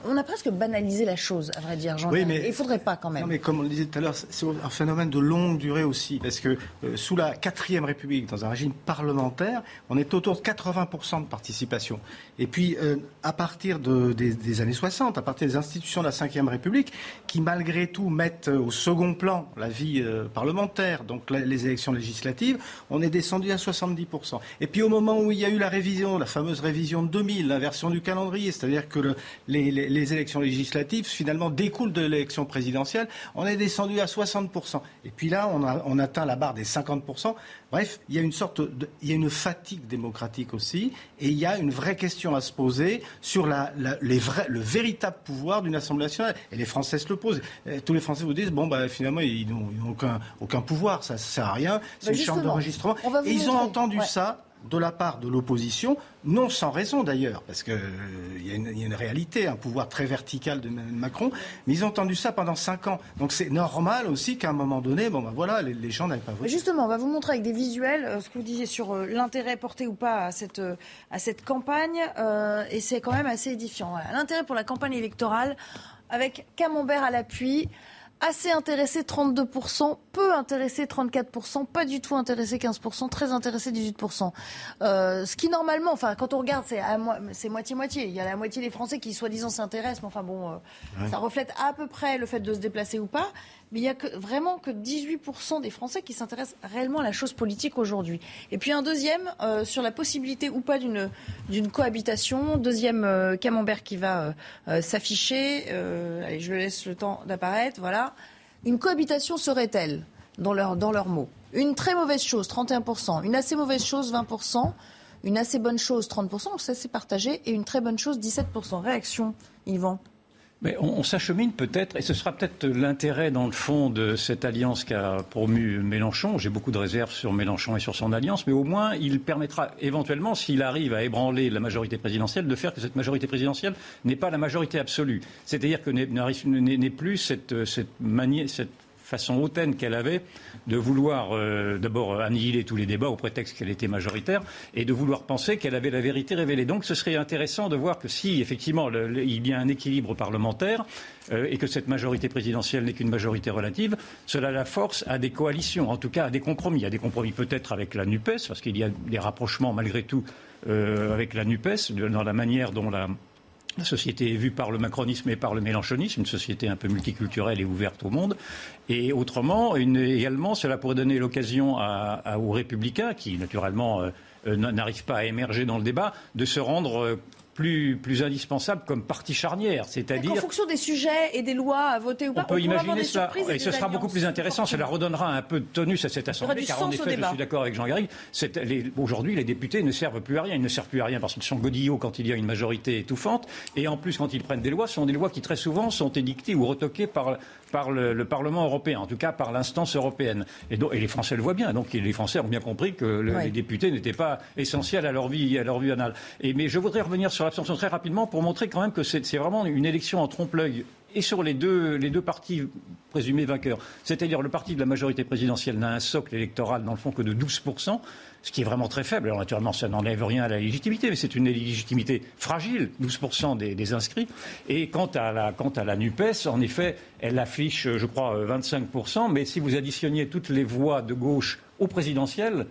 on, a presque banalisé la chose, à vrai dire, Jean. Oui, mais il faudrait pas quand même. Non, mais comme on le disait tout à l'heure, c'est un phénomène de longue durée aussi, parce que sous la quatrième République, dans un régime parlementaire, on est autour de 80% de participation. Et puis, à partir de, des, années 60, à partir des institutions de la cinquième République, qui malgré tout mettent au second plan la vie parlementaire, donc les élections législatives, on est descendu à 70%. Et puis, au moment où il y a eu la révision, la fameuse révision de 2000, du calendrier, c'est-à-dire que les, élections législatives finalement découlent de l'élection présidentielle. On est descendu à 60%. Et puis là, on, a, on atteint la barre des 50%. Bref, il y a une sorte de, il y a une fatigue démocratique aussi, et il y a une vraie question à se poser sur la, les vrais, le véritable pouvoir d'une Assemblée nationale. Et les Français se le posent. tous les Français vous disent bon, bah, finalement, ils n'ont aucun, aucun pouvoir, ça ne sert à rien, c'est bah, une chambre d'enregistrement. Et ils ont entendu ça de la part de l'opposition, non sans raison d'ailleurs, parce qu'il euh, y, a une réalité, un pouvoir très vertical de Macron, mais ils ont entendu ça pendant cinq ans. Donc c'est normal aussi qu'à un moment donné, bon ben voilà, les, gens n'avaient pas voté. Justement, on va vous montrer avec des visuels euh, ce que vous disiez sur euh, l'intérêt porté ou pas à cette, à cette campagne, et c'est quand même assez édifiant. L'intérêt pour la campagne électorale, avec Camembert à l'appui assez intéressé 32%, peu intéressé 34%, pas du tout intéressé 15%, très intéressé 18%. Euh, ce qui normalement, enfin quand on regarde, c'est moitié-moitié. Il y a la moitié des Français qui soi-disant s'intéressent, mais enfin bon, euh, ça reflète à peu près le fait de se déplacer ou pas mais il n'y a vraiment que 18% des Français qui s'intéressent réellement à la chose politique aujourd'hui. Et puis un deuxième euh, sur la possibilité ou pas d'une, cohabitation. Deuxième euh, camembert qui va euh, s'afficher. allez, je laisse le temps d'apparaître. Voilà. Une cohabitation serait-elle, dans leurs dans leur mots? Une très mauvaise chose, 31%. Une assez mauvaise chose, 20%. Une assez bonne chose, 30%. Ça, c'est partagé. Et une très bonne chose, 17%. Réaction, Yvan? Mais on, s'achemine peut-être, et ce sera peut-être l'intérêt dans le fond de cette alliance qu'a promu Mélenchon. J'ai beaucoup de réserves sur Mélenchon et sur son alliance, mais au moins il permettra éventuellement, s'il arrive à ébranler la majorité présidentielle, de faire que cette majorité présidentielle n'est pas la majorité absolue. C'est-à-dire que n'est plus cette, cette, façon hautaine qu'elle avait de vouloir euh, d'abord annihiler tous les débats au prétexte qu'elle était majoritaire et de vouloir penser qu'elle avait la vérité révélée. Donc ce serait intéressant de voir que si effectivement il y a un équilibre parlementaire euh, et que cette majorité présidentielle n'est qu'une majorité relative, cela la force à des coalitions, en tout cas à des compromis. A des compromis peut-être avec la NUPES, parce qu'il y a des rapprochements malgré tout euh, avec la NUPES dans la manière dont la la société est vue par le macronisme et par le mélanchonisme, une société un peu multiculturelle et ouverte au monde. Et autrement, également, cela pourrait donner l'occasion aux républicains, qui naturellement euh, euh, n'arrivent pas à émerger dans le débat, de se rendre plus, indispensable comme partie charnière. C'est-à-dire. En fonction des sujets et des lois à voter ou pas, on peut imaginer cela. Et, ce sera beaucoup plus intéressant. Cela redonnera un peu de tonus à cette Assemblée. Car en effet, je suis d'accord avec Jean Garrigue. Aujourd'hui, les députés ne servent plus à rien. Ils ne servent plus à rien parce qu'ils sont godillots quand il y a une majorité étouffante. Et en plus, quand ils prennent des lois, ce sont des lois qui très souvent sont édictées ou retoquées par, par le, Parlement européen, en tout cas par l'instance européenne. Et, donc, et, les Français le voient bien. Donc les Français ont bien compris que les députés n'étaient pas essentiels à leur vie, à leur vie anale. Et, mais je voudrais revenir sur l'abstention très rapidement pour montrer quand même que c'est vraiment une élection en trompe-l'œil et sur les deux, les deux partis présumés vainqueurs. C'est-à-dire le parti de la majorité présidentielle n'a un socle électoral, dans le fond, que de 12%, ce qui est vraiment très faible. Alors naturellement, ça n'enlève rien à la légitimité, mais c'est une légitimité fragile, 12% des, des, inscrits. Et quant à, la, quant à la NUPES, en effet, elle affiche, je crois, 25%, mais si vous additionniez toutes les voix de gauche au présidentiel,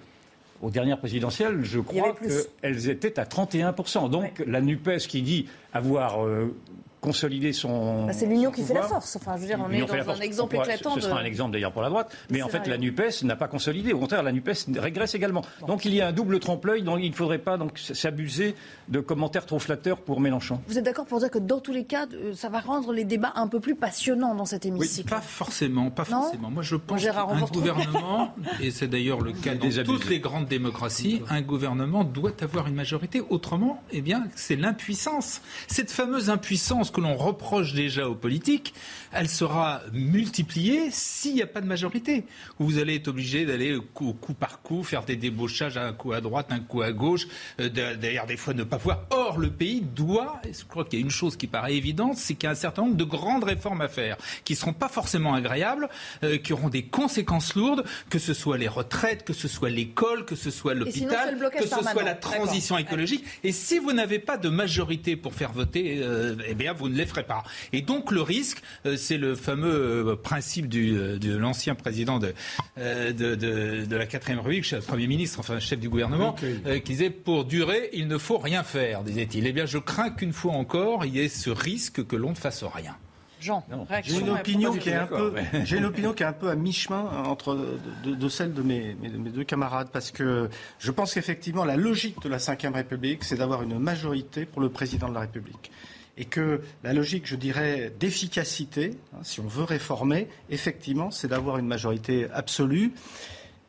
aux dernières présidentielles, je crois qu'elles étaient à 31%. Donc la NUPES qui dit avoir euh, consolider son. Bah, c'est l'union qui fait la force. Enfin, je veux dire, on est dans un exemple éclatant. Ce, sera un exemple d'ailleurs pour la droite. Mais en fait, la NUPES n'a pas consolidé. Au contraire, la NUPES régresse également. Donc il y a un double trompe-l'œil. Donc il ne faudrait pas donc s'abuser de commentaires trop flatteurs pour Mélenchon. Vous êtes d'accord pour dire que dans tous les cas, euh, ça va rendre les débats un peu plus passionnants dans cet hémicycle? Oui, pas forcément, pas forcément. Moi, je pense qu'un gouvernement, et c'est d'ailleurs le cas dans toutes les grandes démocraties, un gouvernement doit avoir une majorité. Autrement, eh bien, c'est l'impuissance. Cette fameuse impuissance ce que l'on reproche déjà aux politiques, elle sera multipliée s'il n'y a pas de majorité. Vous allez être obligé d'aller coup, coup, par coup, faire des débauchages, un coup à droite, un coup à gauche, euh, d'ailleurs des fois ne pas pouvoir. Or, le pays doit, je crois qu'il y a une chose qui paraît évidente, c'est qu'il y a un certain nombre de grandes réformes à faire, qui ne seront pas forcément agréables, euh, qui auront des conséquences lourdes, que ce soit les retraites, que ce soit l'école, que ce soit l'hôpital, que ce soit la transition écologique. Et si vous n'avez pas de majorité pour faire voter, euh, eh bien, vous ne les ferez pas. Et donc, le risque, euh, c'est le fameux principe du, de l'ancien président de, de, de, de la 4ème République, Premier ministre, enfin chef du gouvernement, qui disait pour durer, il ne faut rien faire, disait-il. Eh bien, je crains qu'une fois encore, il y ait ce risque que l'on ne fasse rien. Jean, j'ai une opinion qui est un peu, j'ai une opinion qui est un peu à mi-chemin entre de, celle de mes, mes, deux camarades parce que je pense qu'effectivement la logique de la Ve République, c'est d'avoir une majorité pour le président de la République et que la logique, je dirais, d'efficacité, hein, si on veut réformer, effectivement, c'est d'avoir une majorité absolue.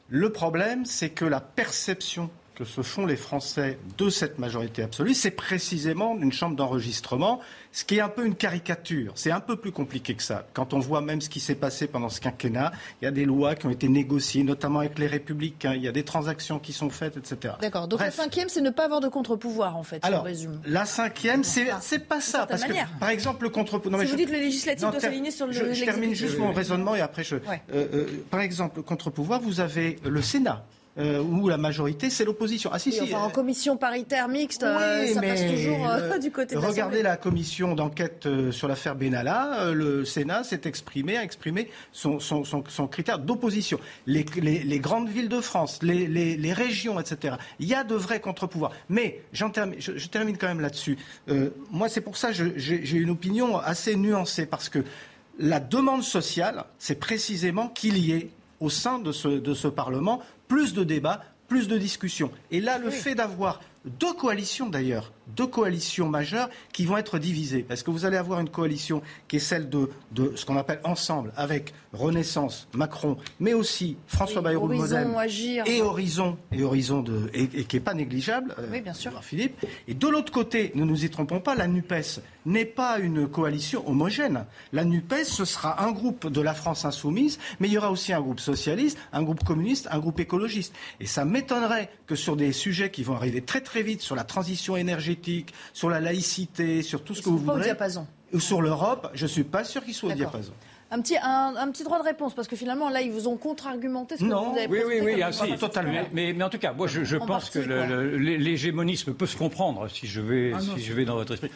Le problème, c'est que la perception que se font les Français de cette majorité absolue, c'est précisément une chambre d'enregistrement, ce qui est un peu une caricature. C'est un peu plus compliqué que ça. Quand on voit même ce qui s'est passé pendant ce quinquennat, il y a des lois qui ont été négociées, notamment avec les républicains, il y a des transactions qui sont faites, etc. D'accord. Donc la cinquième, c'est ne pas avoir de contre-pouvoir, en fait, Alors, résume. La cinquième, c'est, c'est pas ça. Parce que, par exemple, le contre-pouvoir... Si vous dites le législatif doit s'aligner sur le Je, je termine juste mon raisonnement et après je... Euh, euh, par exemple, le contre-pouvoir, vous avez le Sénat euh, où la majorité, c'est l'opposition. Ah si, si. en commission paritaire mixte, euh, ça passe toujours euh, du côté de Regardez la commission d'enquête sur l'affaire Benalla. le Sénat s'est exprimé, a exprimé son, son, son, critère d'opposition. Les, les, grandes villes de France, les, les, régions, etc. Il y a de vrais contre-pouvoirs. Mais termine, je, je, termine quand même là-dessus. moi, c'est pour ça que j'ai une opinion assez nuancée, parce que la demande sociale, c'est précisément qu'il y ait au sein de ce, de ce Parlement plus de débats, plus de discussions. Et là, le fait d'avoir deux coalitions d'ailleurs, deux coalitions majeures qui vont être divisées. Parce que vous allez avoir une coalition qui est celle de, de ce qu'on appelle ensemble, avec Renaissance, Macron, mais aussi François Bayrou de Modène et Horizon, et Horizon de, et, qui n'est pas négligeable, euh, oui, bien sûr. Philippe. Et de l'autre côté, ne nous y trompons pas, la NUPES n'est pas une coalition homogène. La NUPES, ce sera un groupe de la France insoumise, mais il y aura aussi un groupe socialiste, un groupe communiste, un groupe écologiste. Et ça m'étonnerait que sur des sujets qui vont arriver très très vite, sur la transition énergétique, sur la laïcité, sur tout ce que vous voudrez, diapason. ou sur l'Europe, je ne suis pas sûr qu'ils soient au diapason. Un petit, un, petit droit de réponse, parce que finalement, là, ils vous ont contre-argumenté ce que non. vous avez Oui, oui, oui, totalement. Mais, mais, en tout cas, moi, je, pense que l'hégémonisme peut se comprendre, si je vais, ah si je vais dans votre esprit.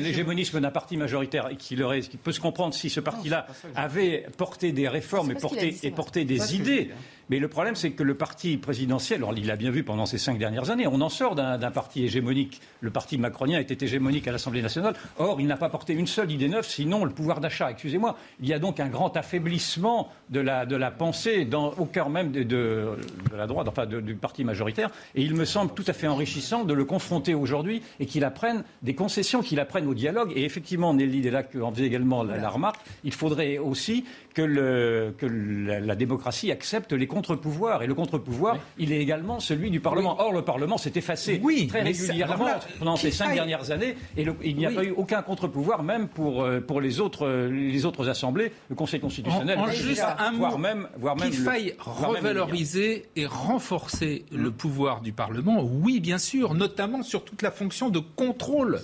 L'hégémonisme d'un parti majoritaire qui, leur qui peut se comprendre si ce parti-là avait porté des réformes et porté, et porté des idées. Mais le problème, c'est que le parti présidentiel, il l'a bien vu pendant ces cinq dernières années, on en sort d'un parti hégémonique. Le parti macronien était hégémonique à l'Assemblée nationale. Or, il n'a pas porté une seule idée neuve, sinon le pouvoir d'achat. Excusez-moi. Il y a donc un grand affaiblissement de la, la pensée au cœur même de, la droite, enfin du parti majoritaire. Et il me semble tout à fait enrichissant de le confronter aujourd'hui et qu'il apprenne des concessions, qu'il apprenne au dialogue. Et effectivement, Nelly Delac en faisait également la, remarque. Il faudrait aussi que, que la, démocratie accepte les contre-pouvoirs. Et le contre-pouvoir, il est également celui du Parlement. Or, le Parlement s'est effacé très régulièrement pendant ces cinq dernières années. Et il n'y a pas eu aucun contre-pouvoir, même pour, euh, pour les, autres, les autres assemblées, le Conseil constitutionnel. En, juste un voire même, voire même qu'il faille revaloriser et renforcer le mmh. pouvoir du Parlement, oui, bien sûr, notamment sur toute la fonction de contrôle.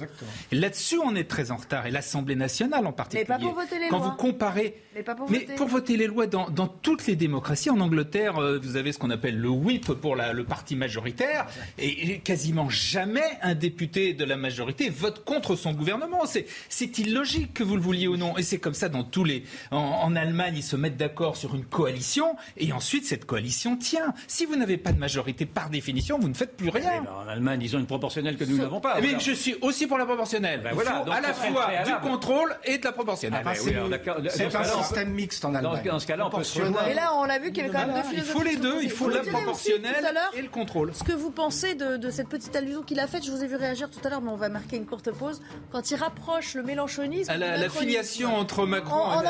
Là-dessus, on est très en retard. Et l'Assemblée nationale en particulier. Mais pas pour voter les Quand vous comparez. Mais pas pour mais pour voter les lois dans, toutes les démocraties, en Angleterre, euh, vous avez ce qu'on appelle le whip pour le parti majoritaire, et, quasiment jamais un député de la majorité vote contre son gouvernement. C'est illogique que vous le vouliez ou non. Et c'est comme ça dans tous les. En, Allemagne, ils se mettent d'accord sur une coalition, et ensuite cette coalition tient. Si vous n'avez pas de majorité par définition, vous ne faites plus rien. Ben, en Allemagne, ils ont une proportionnelle que nous n'avons pas. Mais je suis aussi pour la proportionnelle. Ben voilà, à la fois du contrôle et de la proportionnelle. Ah ben c'est un système mixte en Allemagne. Dans, ce cas-là, on peut se Et là, on a vu qu'il y avait quand même deux Il faut les deux, il faut la proportionnelle et le contrôle. Ce que vous pensez de, cette petite allusion qu'il a faite, je vous ai vu réagir tout à l'heure, mais on va marquer une courte pause. Quand il rapproche le mélanchonisme. la, filiation entre Macron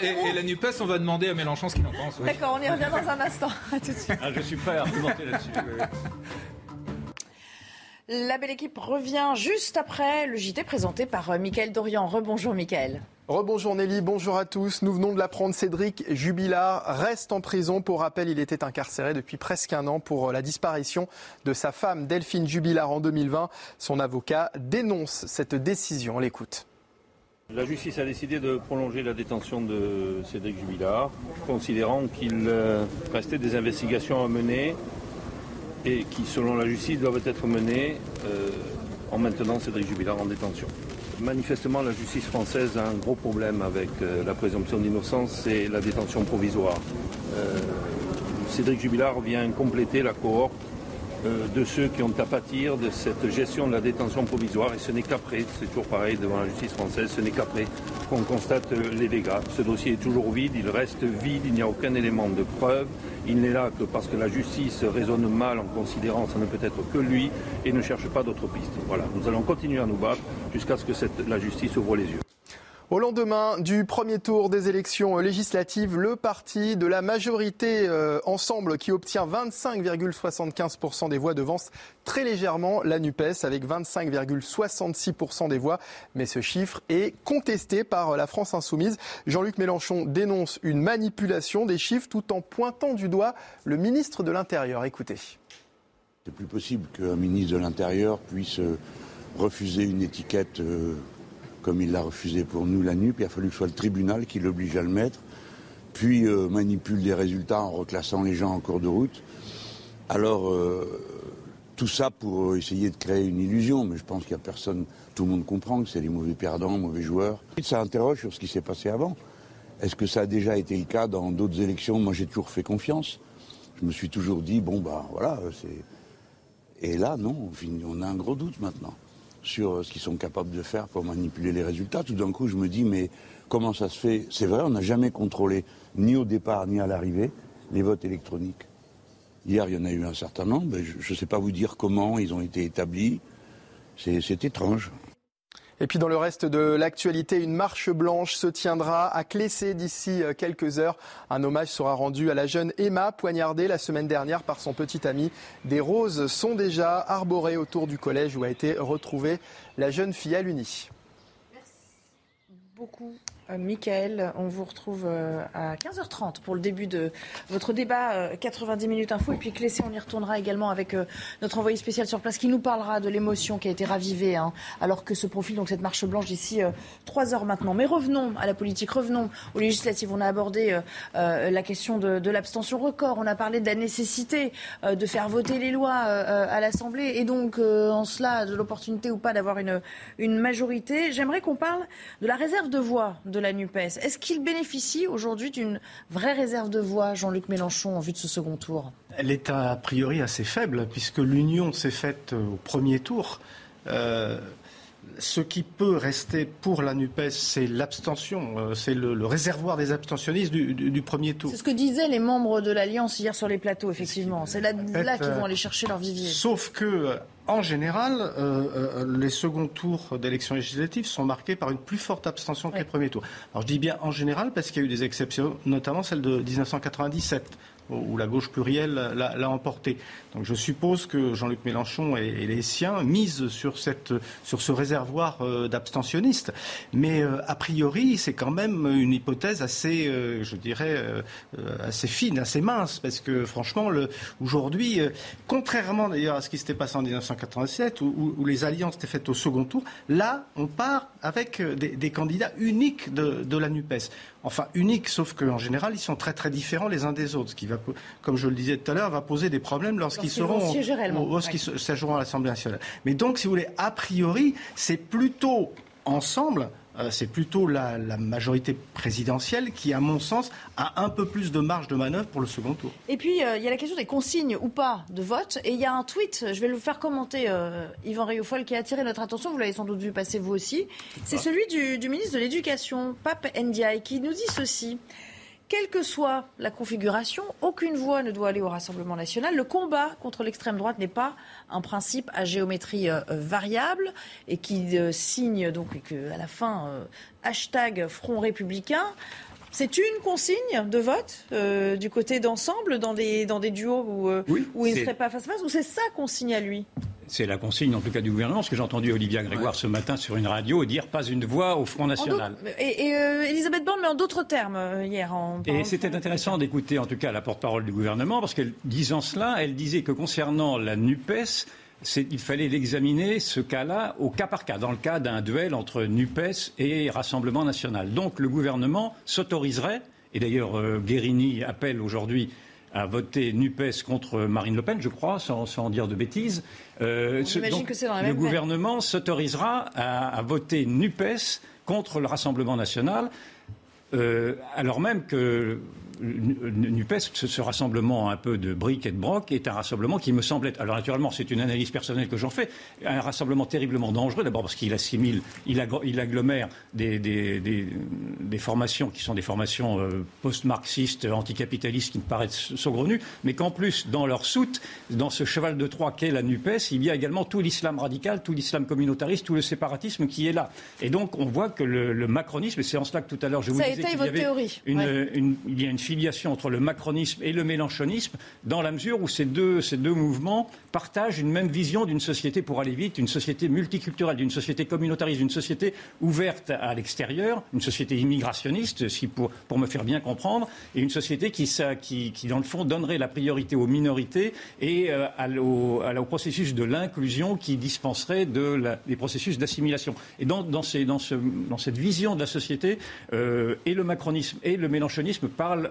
et, la NUPES, on va demander à Mélenchon ce qu'il en pense. D'accord, on y revient dans un instant. À tout de suite. Ah, je suis prêt à argumenter là-dessus. La belle équipe revient juste après le JT présenté par euh, Mickaël Dorian. Rebonjour Mickaël. Rebonjour Nelly, bonjour à tous. Nous venons de l'apprendre, Cédric Jubilard reste en prison. Pour rappel, il était incarcéré depuis presque un an pour la disparition de sa femme Delphine Jubilard en 2020. Son avocat dénonce cette décision. On l'écoute. La justice a décidé de prolonger la détention de Cédric Jubilard, considérant qu'il euh, restait des investigations à mener et qui, selon la justice, doivent être menées euh, en maintenant Cédric Jubilard en détention. Manifestement, la justice française a un gros problème avec euh, la présomption d'innocence et la détention provisoire. Euh, Cédric Jubilard vient compléter la cohorte de ceux qui ont à pâtir de cette gestion de la détention provisoire. Et ce n'est qu'après, c'est toujours pareil devant la justice française, ce n'est qu'après qu'on constate les dégâts. Ce dossier est toujours vide, il reste vide, il n'y a aucun élément de preuve. Il n'est là que parce que la justice raisonne mal en considérant ça ne peut être que lui et ne cherche pas d'autres pistes. Voilà, nous allons continuer à nous battre jusqu'à ce que la justice ouvre les yeux. Au lendemain du premier tour des élections législatives, le parti de la majorité euh, Ensemble qui obtient 25,75% des voix devance très légèrement la NUPES avec 25,66% des voix. Mais ce chiffre est contesté par la France insoumise. Jean-Luc Mélenchon dénonce une manipulation des chiffres tout en pointant du doigt le ministre de l'Intérieur. Écoutez. C'est plus possible qu'un ministre de l'Intérieur puisse refuser une étiquette euh, comme il l'a refusé pour nous la puis il a fallu que ce soit le tribunal qui l'oblige à le mettre, puis euh, manipule des résultats en reclassant les gens en cours de route. Alors, euh, tout ça pour essayer de créer une illusion, mais je pense qu'il n'y a personne, tout le monde comprend que c'est des mauvais perdants, mauvais joueurs. Ça interroge sur ce qui s'est passé avant. Est-ce que ça a déjà été le cas dans d'autres élections? Moi, j'ai toujours fait confiance. Je me suis toujours dit, bon, bah voilà, c'est. Et là, non, on a un gros doute maintenant sur ce qu'ils sont capables de faire pour manipuler les résultats. Tout d'un coup, je me dis, mais comment ça se fait? C'est vrai, on n'a jamais contrôlé, ni au départ, ni à l'arrivée, les votes électroniques. Hier, il y en a eu un certain nombre. Je ne sais pas vous dire comment ils ont été établis. C'est étrange. Et puis dans le reste de l'actualité, une marche blanche se tiendra à Clessé d'ici euh, quelques heures. Un hommage sera rendu à la jeune Emma, poignardée la semaine dernière par son petit ami. Des roses sont déjà arborées autour du collège où a été retrouvée la jeune fille à l'Uni. Merci beaucoup. Euh, Michael, on vous retrouve euh, à 15h30 pour le début de votre débat 90 euh, minutes info. Et puis Clessé, on y retournera également avec notre envoyé spécial sur place qui nous parlera de l'émotion qui a été ravivée hein, alors que se profile donc cette marche blanche d'ici 3 heures maintenant. Mais revenons à la politique, revenons aux législatives. On a abordé la question de, l'abstention record. On a parlé de la nécessité de faire voter les lois à l'Assemblée et donc en cela de l'opportunité ou pas d'avoir une, majorité. J'aimerais qu'on parle de la réserve de voix la NUPES. Est-ce qu'il bénéficie aujourd'hui d'une vraie réserve de voix, Jean-Luc Mélenchon, en vue de ce second tour? Elle est a priori assez faible, puisque l'union s'est faite euh, au premier tour. Euh, ce qui peut rester pour la NUPES, c'est l'abstention, euh, c'est le, réservoir des abstentionnistes du, premier tour. C'est ce que disaient les membres de l'Alliance hier sur les plateaux, effectivement. C'est là, là qu'ils vont aller chercher leur vivier. Sauf que en général, euh, euh, les seconds tours d'élections législatives sont marqués par une plus forte abstention que les premiers tours. Alors je dis bien en général parce qu'il y a eu des exceptions, notamment celle de 1997 où la gauche plurielle l'a emporté. Donc je suppose que Jean-Luc Mélenchon et, les siens misent sur, cette, sur ce réservoir euh, d'abstentionnistes. Mais euh, a priori, c'est quand même une hypothèse assez, euh, je dirais, assez fine, assez mince, parce que franchement, aujourd'hui, contrairement d'ailleurs à ce qui s'était passé en 1987, où, où, les alliances étaient faites au second tour, là, on part avec des, candidats uniques de, de la NUPES enfin uniques, sauf qu'en général, ils sont très très différents les uns des autres, ce qui va, comme je le disais tout à l'heure, va poser des problèmes lorsqu'ils seront, lorsqu'ils siégeront à l'Assemblée nationale. Mais donc, si vous voulez, a priori, c'est plutôt ensemble euh, c'est plutôt la, majorité présidentielle qui, à mon sens, a un peu plus de marge de manœuvre pour le second tour. Et puis, euh, il y a la question des consignes ou pas de vote. Et il y a un tweet, je vais le faire commenter, euh, Yvan Rioufol, qui a attiré notre attention. Vous l'avez sans doute vu passer vous aussi. C'est celui du, du, ministre de l'Éducation, Pape Ndiaye, qui nous dit ceci. Quelle que soit la configuration, aucune voix ne doit aller au Rassemblement national. Le combat contre l'extrême droite n'est pas un principe à géométrie euh, variable et qui euh, signe donc à la fin euh, hashtag Front républicain. C'est une consigne de vote du côté d'ensemble dans des, dans des duos où, où il ne serait pas face à face ou c'est sa consigne à lui? C'est la consigne, en tout cas, du gouvernement, parce que j'ai entendu Olivia Grégoire ce matin sur une radio dire pas une voix au Front National. Et, euh, Elisabeth Borne, mais en d'autres termes, euh, hier. En et c'était intéressant d'écouter, en tout cas, la porte-parole du gouvernement, parce qu'elle, disant cela, elle disait que concernant la NUPES, il fallait l'examiner, ce cas-là, au cas par cas, dans le cas d'un duel entre NUPES et Rassemblement national. Donc le gouvernement s'autoriserait, et d'ailleurs euh, Guérini appelle aujourd'hui à voter NUPES contre Marine Le Pen, je crois, sans, sans dire de bêtises. Euh, que dans le gouvernement s'autorisera à, voter NUPES contre le Rassemblement national, euh, alors même que NUPES, ce, rassemblement un peu de briques et de broc, est un rassemblement qui me semble être, alors naturellement c'est une analyse personnelle que j'en fais, un rassemblement terriblement dangereux, d'abord parce qu'il assimile, il, agglomère des, formations qui sont des formations euh, post-marxistes, anticapitalistes qui me paraissent saugrenues, mais qu'en plus, dans leur soute, dans ce cheval de Troie qu'est la NUPES, il y a également tout l'islam radical, tout l'islam communautariste, tout le séparatisme qui est là. Et donc on voit que le, macronisme, et c'est en cela que tout à l'heure je vous disais qu'il y avait une, il y a une filiation entre le macronisme et le mélanchonisme, dans la mesure où ces deux, ces deux mouvements partagent une même vision d'une société, pour aller vite, une société multiculturelle, d'une société communautariste, d'une société ouverte à l'extérieur, une société immigrationniste, si pour, pour me faire bien comprendre, et une société qui, qui, qui dans le fond, donnerait la priorité aux minorités et euh, au, au, processus de l'inclusion qui dispenserait de des processus d'assimilation. Et dans, dans, ces, dans, ce, dans, cette vision de la société, euh, et le macronisme et le mélanchonisme parlent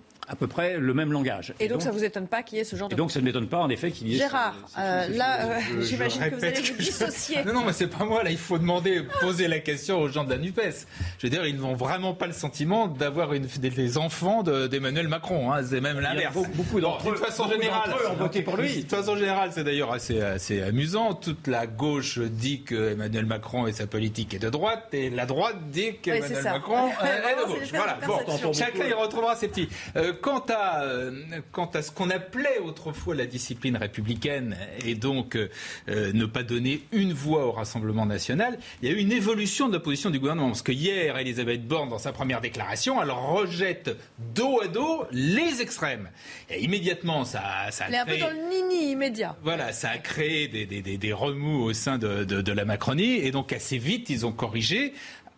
à peu près le même langage. Et, donc, ça ne vous étonne pas qu'il y ait ce genre de... Et donc ça ne m'étonne pas en effet qu'il y ait... Gérard, euh, là, euh, j'imagine que vous allez vous dissocier. non, non, mais c'est pas moi, là, il faut demander, poser la question aux gens de la NUPES. Je veux dire, ils n'ont vraiment pas le sentiment d'avoir une, des, enfants d'Emmanuel Macron, hein. c'est même l'inverse. Beaucoup d'entre eux, de façon générale, ont voté pour lui. De façon générale, c'est d'ailleurs assez, assez amusant. Toute la gauche dit que Emmanuel Macron et sa politique est de droite, et la droite dit qu'Emmanuel Macron est de gauche. Voilà, bon, chacun y retrouvera ses petits. Euh, quant à euh, quant à ce qu'on appelait autrefois la discipline républicaine et donc euh, ne pas donner une voix au Rassemblement national, il y a eu une évolution de la position du gouvernement. Parce que hier, Elisabeth Borne, dans sa première déclaration, elle rejette dos à dos les extrêmes. Et immédiatement, ça, ça a Elle est un peu dans le nini immédiat. Voilà, ça a créé des, des, des, remous au sein de, de, de la Macronie. Et donc, assez vite, ils ont corrigé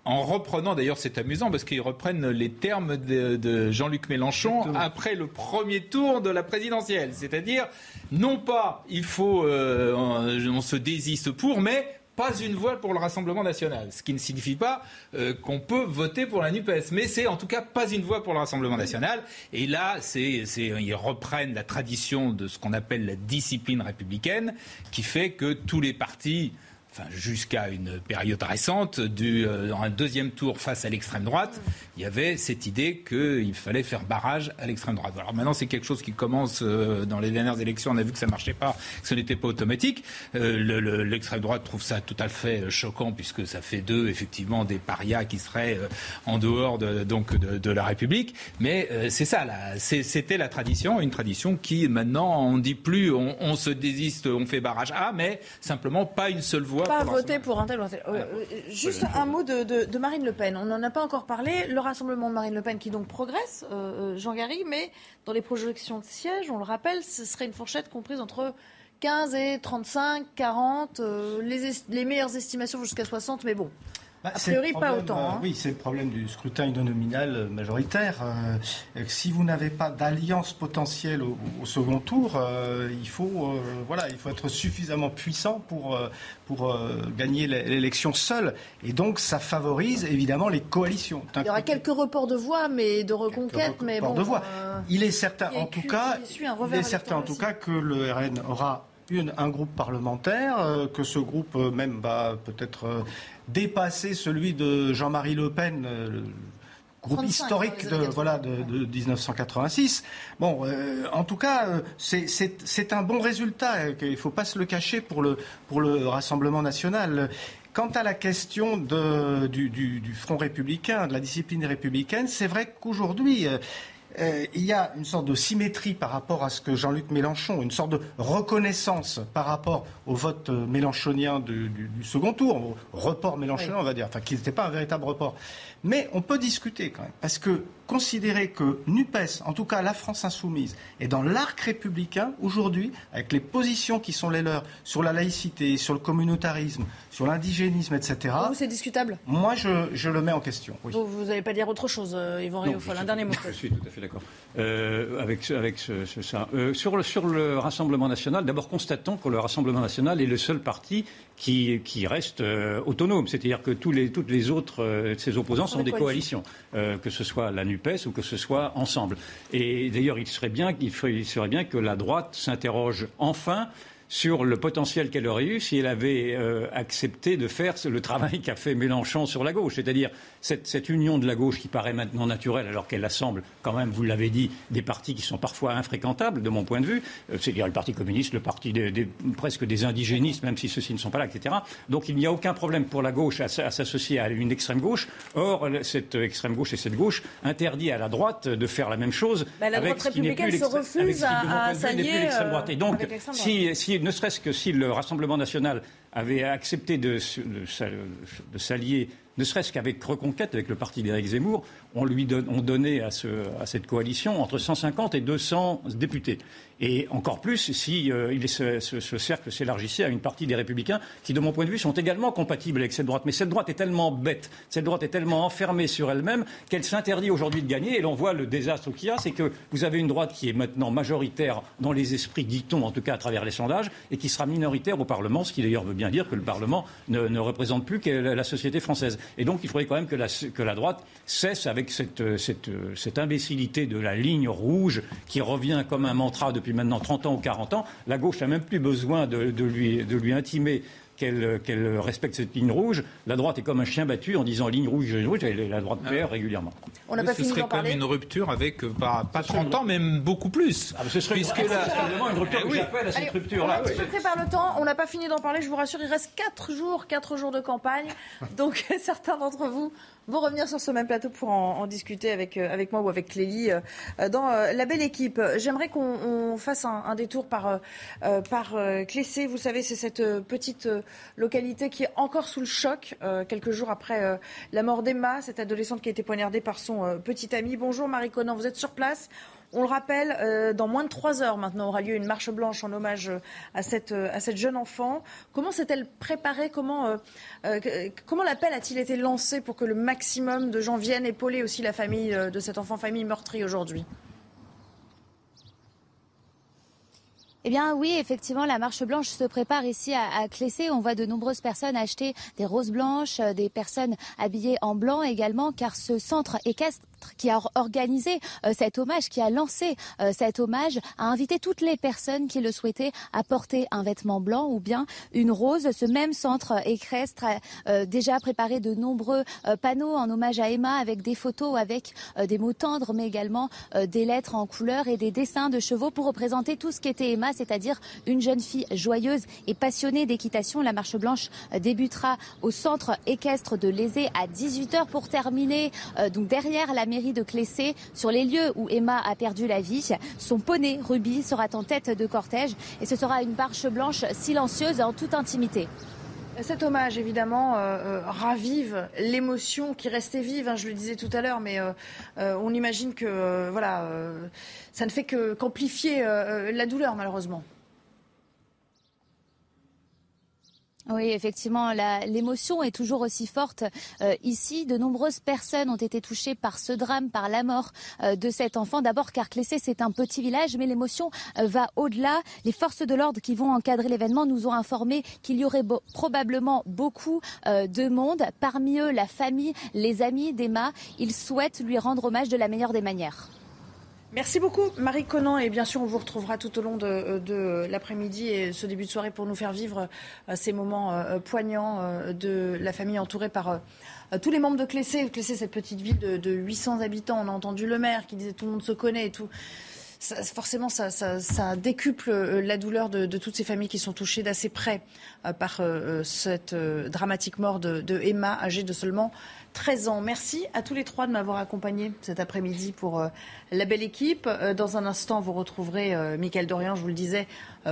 en reprenant, d'ailleurs c'est amusant parce qu'ils reprennent les termes de, Jean-Luc Mélenchon après le premier tour de la présidentielle. C'est-à-dire, non pas il faut, euh, on se désiste pour, mais pas une voix pour le Rassemblement national. Ce qui ne signifie pas euh, qu'on peut voter pour la NUPES. Mais c'est en tout cas pas une voix pour le Rassemblement national. Et là, c'est, ils reprennent la tradition de ce qu'on appelle la discipline républicaine, qui fait que tous les partis jusqu'à une période récente, du, euh, dans un deuxième tour face à l'extrême droite, il y avait cette idée qu'il fallait faire barrage à l'extrême droite. Alors maintenant, c'est quelque chose qui commence euh, dans les dernières élections. On a vu que ça marchait pas, que ce n'était pas automatique. Euh, l'extrême droite trouve ça tout à fait choquant puisque ça fait d'eux effectivement des parias qui seraient en dehors de, donc de, la République. Mais c'est ça, c'était la tradition, une tradition qui maintenant on dit plus, on, on se désiste, on fait barrage à, mais simplement pas une seule voix pas voter pour un tel ou un tel. Euh, euh, juste un mot de, Marine Le Pen. On n'en a pas encore parlé. Le rassemblement de Marine Le Pen qui donc progresse, euh, Jean Gary, mais dans les projections de sièges, on le rappelle, ce serait une fourchette comprise entre 15 et 35, 40, les, les meilleures estimations jusqu'à 60, mais bon. Bah, a priori, pas autant. Euh, hein. Oui, c'est le problème du scrutin uninominal euh, majoritaire. Euh, si vous n'avez pas d'alliance potentielle au, second tour, il, faut, voilà, il faut être suffisamment puissant pour, pour gagner l'élection seul. Et donc, ça favorise évidemment les coalitions. Il y aura quelques reports de voix, mais de reconquête. mais bon, de voix. il est certain, en tout cas, il est certain en tout cas que le RN aura une, un groupe parlementaire, que ce groupe même va peut-être dépasser celui de Jean-Marie Le Pen, euh, le groupe historique de, voilà, de, 1986. Bon, euh, en tout cas, euh, c'est un bon résultat. Il ne faut pas se le cacher pour le, pour le Rassemblement national. Quant à la question de, du, du, du, Front républicain, de la discipline républicaine, c'est vrai qu'aujourd'hui, euh, il y a une sorte de symétrie par rapport à ce que Jean-Luc Mélenchon, une sorte de reconnaissance par rapport au vote euh, mélenchonien du, second tour, au report mélenchonien, on va dire, enfin qui n'était pas un véritable report. Mais on peut discuter quand même, parce que considérer que NUPES, en tout cas la France insoumise, est dans l'arc républicain aujourd'hui, avec les positions qui sont les leurs sur la laïcité, sur le communautarisme, sur l'indigénisme, etc. Vous, c'est discutable? Moi, je, le mets en question. Vous n'allez pas dire autre chose, euh, Yvan Réaufol, un dernier mot. Je suis tout à fait d'accord euh, avec, avec ce, ça. Euh, sur, le, sur le Rassemblement national, d'abord constatons que le Rassemblement national est le seul parti qui, qui reste euh, autonome. C'est-à-dire que tous les, toutes les autres de ses opposants sont des coalitions, que ce soit la NUPES ou que ce soit ensemble. Et d'ailleurs, il serait bien, il serait bien que la droite s'interroge enfin sur le potentiel qu'elle aurait eu si elle avait euh, accepté de faire le travail qu'a fait Mélenchon sur la gauche, c'est-à-dire cette, union de la gauche qui paraît maintenant naturelle alors qu'elle assemble quand même, vous l'avez dit, des partis qui sont parfois infréquentables de mon point de vue, euh, c'est-à-dire le Parti communiste, le parti des, presque des indigénistes, même si ceux-ci ne sont pas là, etc. Donc il n'y a aucun problème pour la gauche à, s'associer à une extrême gauche. Or, cette extrême gauche et cette gauche interdit à la droite de faire la même chose. Bah, la avec droite républicaine se refuse à, s'allier. Euh, et donc, si, si ne serait-ce que si le Rassemblement national avait accepté de, s'allier, ne serait-ce qu'avec Reconquête, avec le parti d'Éric Zemmour, on lui on donnait à, à, cette coalition entre 150 et 200 députés. Et encore plus si euh, ce, cercle s'élargissait à une partie des républicains qui, de mon point de vue, sont également compatibles avec cette droite. Mais cette droite est tellement bête, cette droite est tellement enfermée sur elle-même qu'elle s'interdit aujourd'hui de gagner. Et l'on voit le désastre qu'il y a, c'est que vous avez une droite qui est maintenant majoritaire dans les esprits, dit-on, en tout cas à travers les sondages, et qui sera minoritaire au Parlement, ce qui d'ailleurs veut bien dire que le Parlement ne, représente plus que la société française. Et donc il faudrait quand même que la, que la droite cesse avec cette, cette, cette imbécilité de la ligne rouge qui revient comme un mantra de depuis maintenant 30 ans ou 40 ans, la gauche n'a même plus besoin de, lui, de lui intimer qu'elle respecte cette ligne rouge. La droite est comme un chien battu en disant ligne rouge, ligne rouge, et la droite ah. perd régulièrement. On n'a pas ce serait comme une rupture avec, euh, pas, 30 ans, même beaucoup plus. Ah, ce serait puisque là, une rupture eh j'appelle à cette rupture-là. On prépare le temps, on n'a pas fini d'en parler, je vous rassure, il reste 4 jours, 4 jours de campagne. Donc certains d'entre vous vont revenir sur ce même plateau pour en, discuter avec, euh, avec moi ou avec Clélie euh, dans la belle équipe. J'aimerais qu'on fasse un, détour par, par Clessé. Vous savez, c'est cette petite localité qui est encore sous le choc quelques jours après la mort d'Emma, cette adolescente qui a été poignardée par son euh, petit ami. Bonjour Marie Conan, vous êtes sur place. On le rappelle, euh, dans moins de trois heures maintenant aura lieu une marche blanche en hommage euh, à cette, à cette jeune enfant. Comment s'est-elle préparée? Comment, comment l'appel a-t-il été lancé pour que le maximum de gens viennent épauler aussi la famille de cet enfant, famille meurtrie aujourd'hui? Eh bien oui, effectivement, la marche blanche se prépare ici à, à Clessé. On voit de nombreuses personnes acheter des roses blanches, des personnes habillées en blanc également, car ce centre équestre qui a organisé euh, cet hommage, qui a lancé euh, cet hommage, a invité toutes les personnes qui le souhaitaient à porter un vêtement blanc ou bien une rose. Ce même centre équestre a euh, déjà préparé de nombreux panneaux en hommage à Emma avec des photos, avec des mots tendres, mais également des lettres en couleur et des dessins de chevaux pour représenter tout ce qu'était Emma, c'est-à-dire une jeune fille joyeuse et passionnée d'équitation. La marche blanche débutera au centre équestre de Lézé à 18h pour terminer donc derrière la mairie de Clessé, sur les lieux où Emma a perdu la vie. Son poney, Ruby, sera en tête de cortège et ce sera une marche blanche silencieuse en toute intimité. Cet hommage, évidemment, euh, euh, ravive l'émotion qui restait vive, hein, je le disais tout à l'heure, mais euh, on imagine que voilà, ça ne fait qu'amplifier la douleur, malheureusement. Oui, effectivement, l'émotion est toujours aussi forte euh, ici. De nombreuses personnes ont été touchées par ce drame, par la mort euh, de cet enfant. D'abord car Clessé, c'est un petit village, mais l'émotion euh, va au-delà. Les forces de l'ordre qui vont encadrer l'événement nous ont informé qu'il y aurait probablement beaucoup de monde. Parmi eux, la famille, les amis d'Emma. Ils souhaitent lui rendre hommage de la meilleure des manières. Merci beaucoup, Marie Conan. Et bien sûr, on vous retrouvera tout au long de, l'après-midi et ce début de soirée pour nous faire vivre euh, ces moments euh, poignants euh, de la famille entourée par tous les membres de Clessé. Clessé, cette petite ville de, 800 habitants. On a entendu le maire qui disait tout le monde se connaît et tout. forcément, ça, décuple la douleur de, toutes ces familles qui sont touchées d'assez près par cette dramatique mort de, Emma, âgée de seulement 13 ans. Merci à tous les trois de m'avoir accompagné cet après-midi pour euh, la belle équipe. Euh, dans un instant, vous retrouverez euh, Mickaël Dorian, je vous le disais,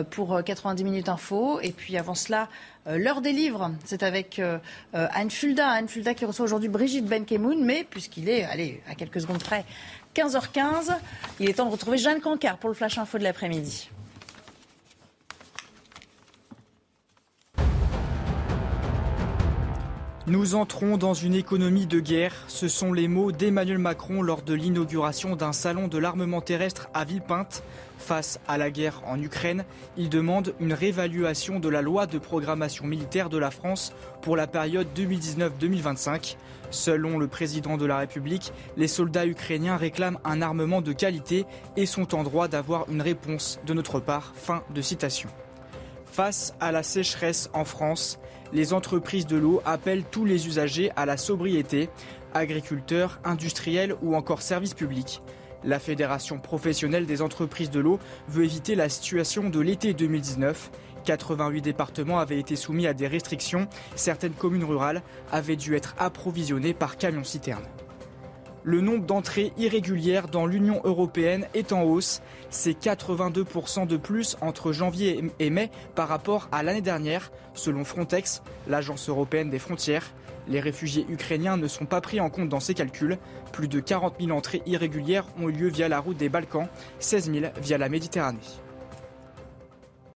pour 90 minutes info. Et puis avant cela, l'heure des livres, c'est avec Anne Fulda. Anne Fulda qui reçoit aujourd'hui Brigitte Benkemoun, mais puisqu'il est, allez, à quelques secondes près, 15h15, il est temps de retrouver Jeanne Cancard pour le Flash Info de l'après-midi. Nous entrons dans une économie de guerre. Ce sont les mots d'Emmanuel Macron lors de l'inauguration d'un salon de l'armement terrestre à Villepinte. Face à la guerre en Ukraine, il demande une réévaluation de la loi de programmation militaire de la France pour la période 2019-2025. Selon le président de la République, les soldats ukrainiens réclament un armement de qualité et sont en droit d'avoir une réponse de notre part. Fin de citation. Face à la sécheresse en France, les entreprises de l'eau appellent tous les usagers à la sobriété, agriculteurs, industriels ou encore services publics. La Fédération professionnelle des entreprises de l'eau veut éviter la situation de l'été 2019. 88 départements avaient été soumis à des restrictions. Certaines communes rurales avaient dû être approvisionnées par camions-citernes. Le nombre d'entrées irrégulières dans l'Union européenne est en hausse. C'est 82% de plus entre janvier et mai par rapport à l'année dernière, selon Frontex, l'agence européenne des frontières. Les réfugiés ukrainiens ne sont pas pris en compte dans ces calculs. Plus de 40 000 entrées irrégulières ont eu lieu via la route des Balkans, 16 000 via la Méditerranée.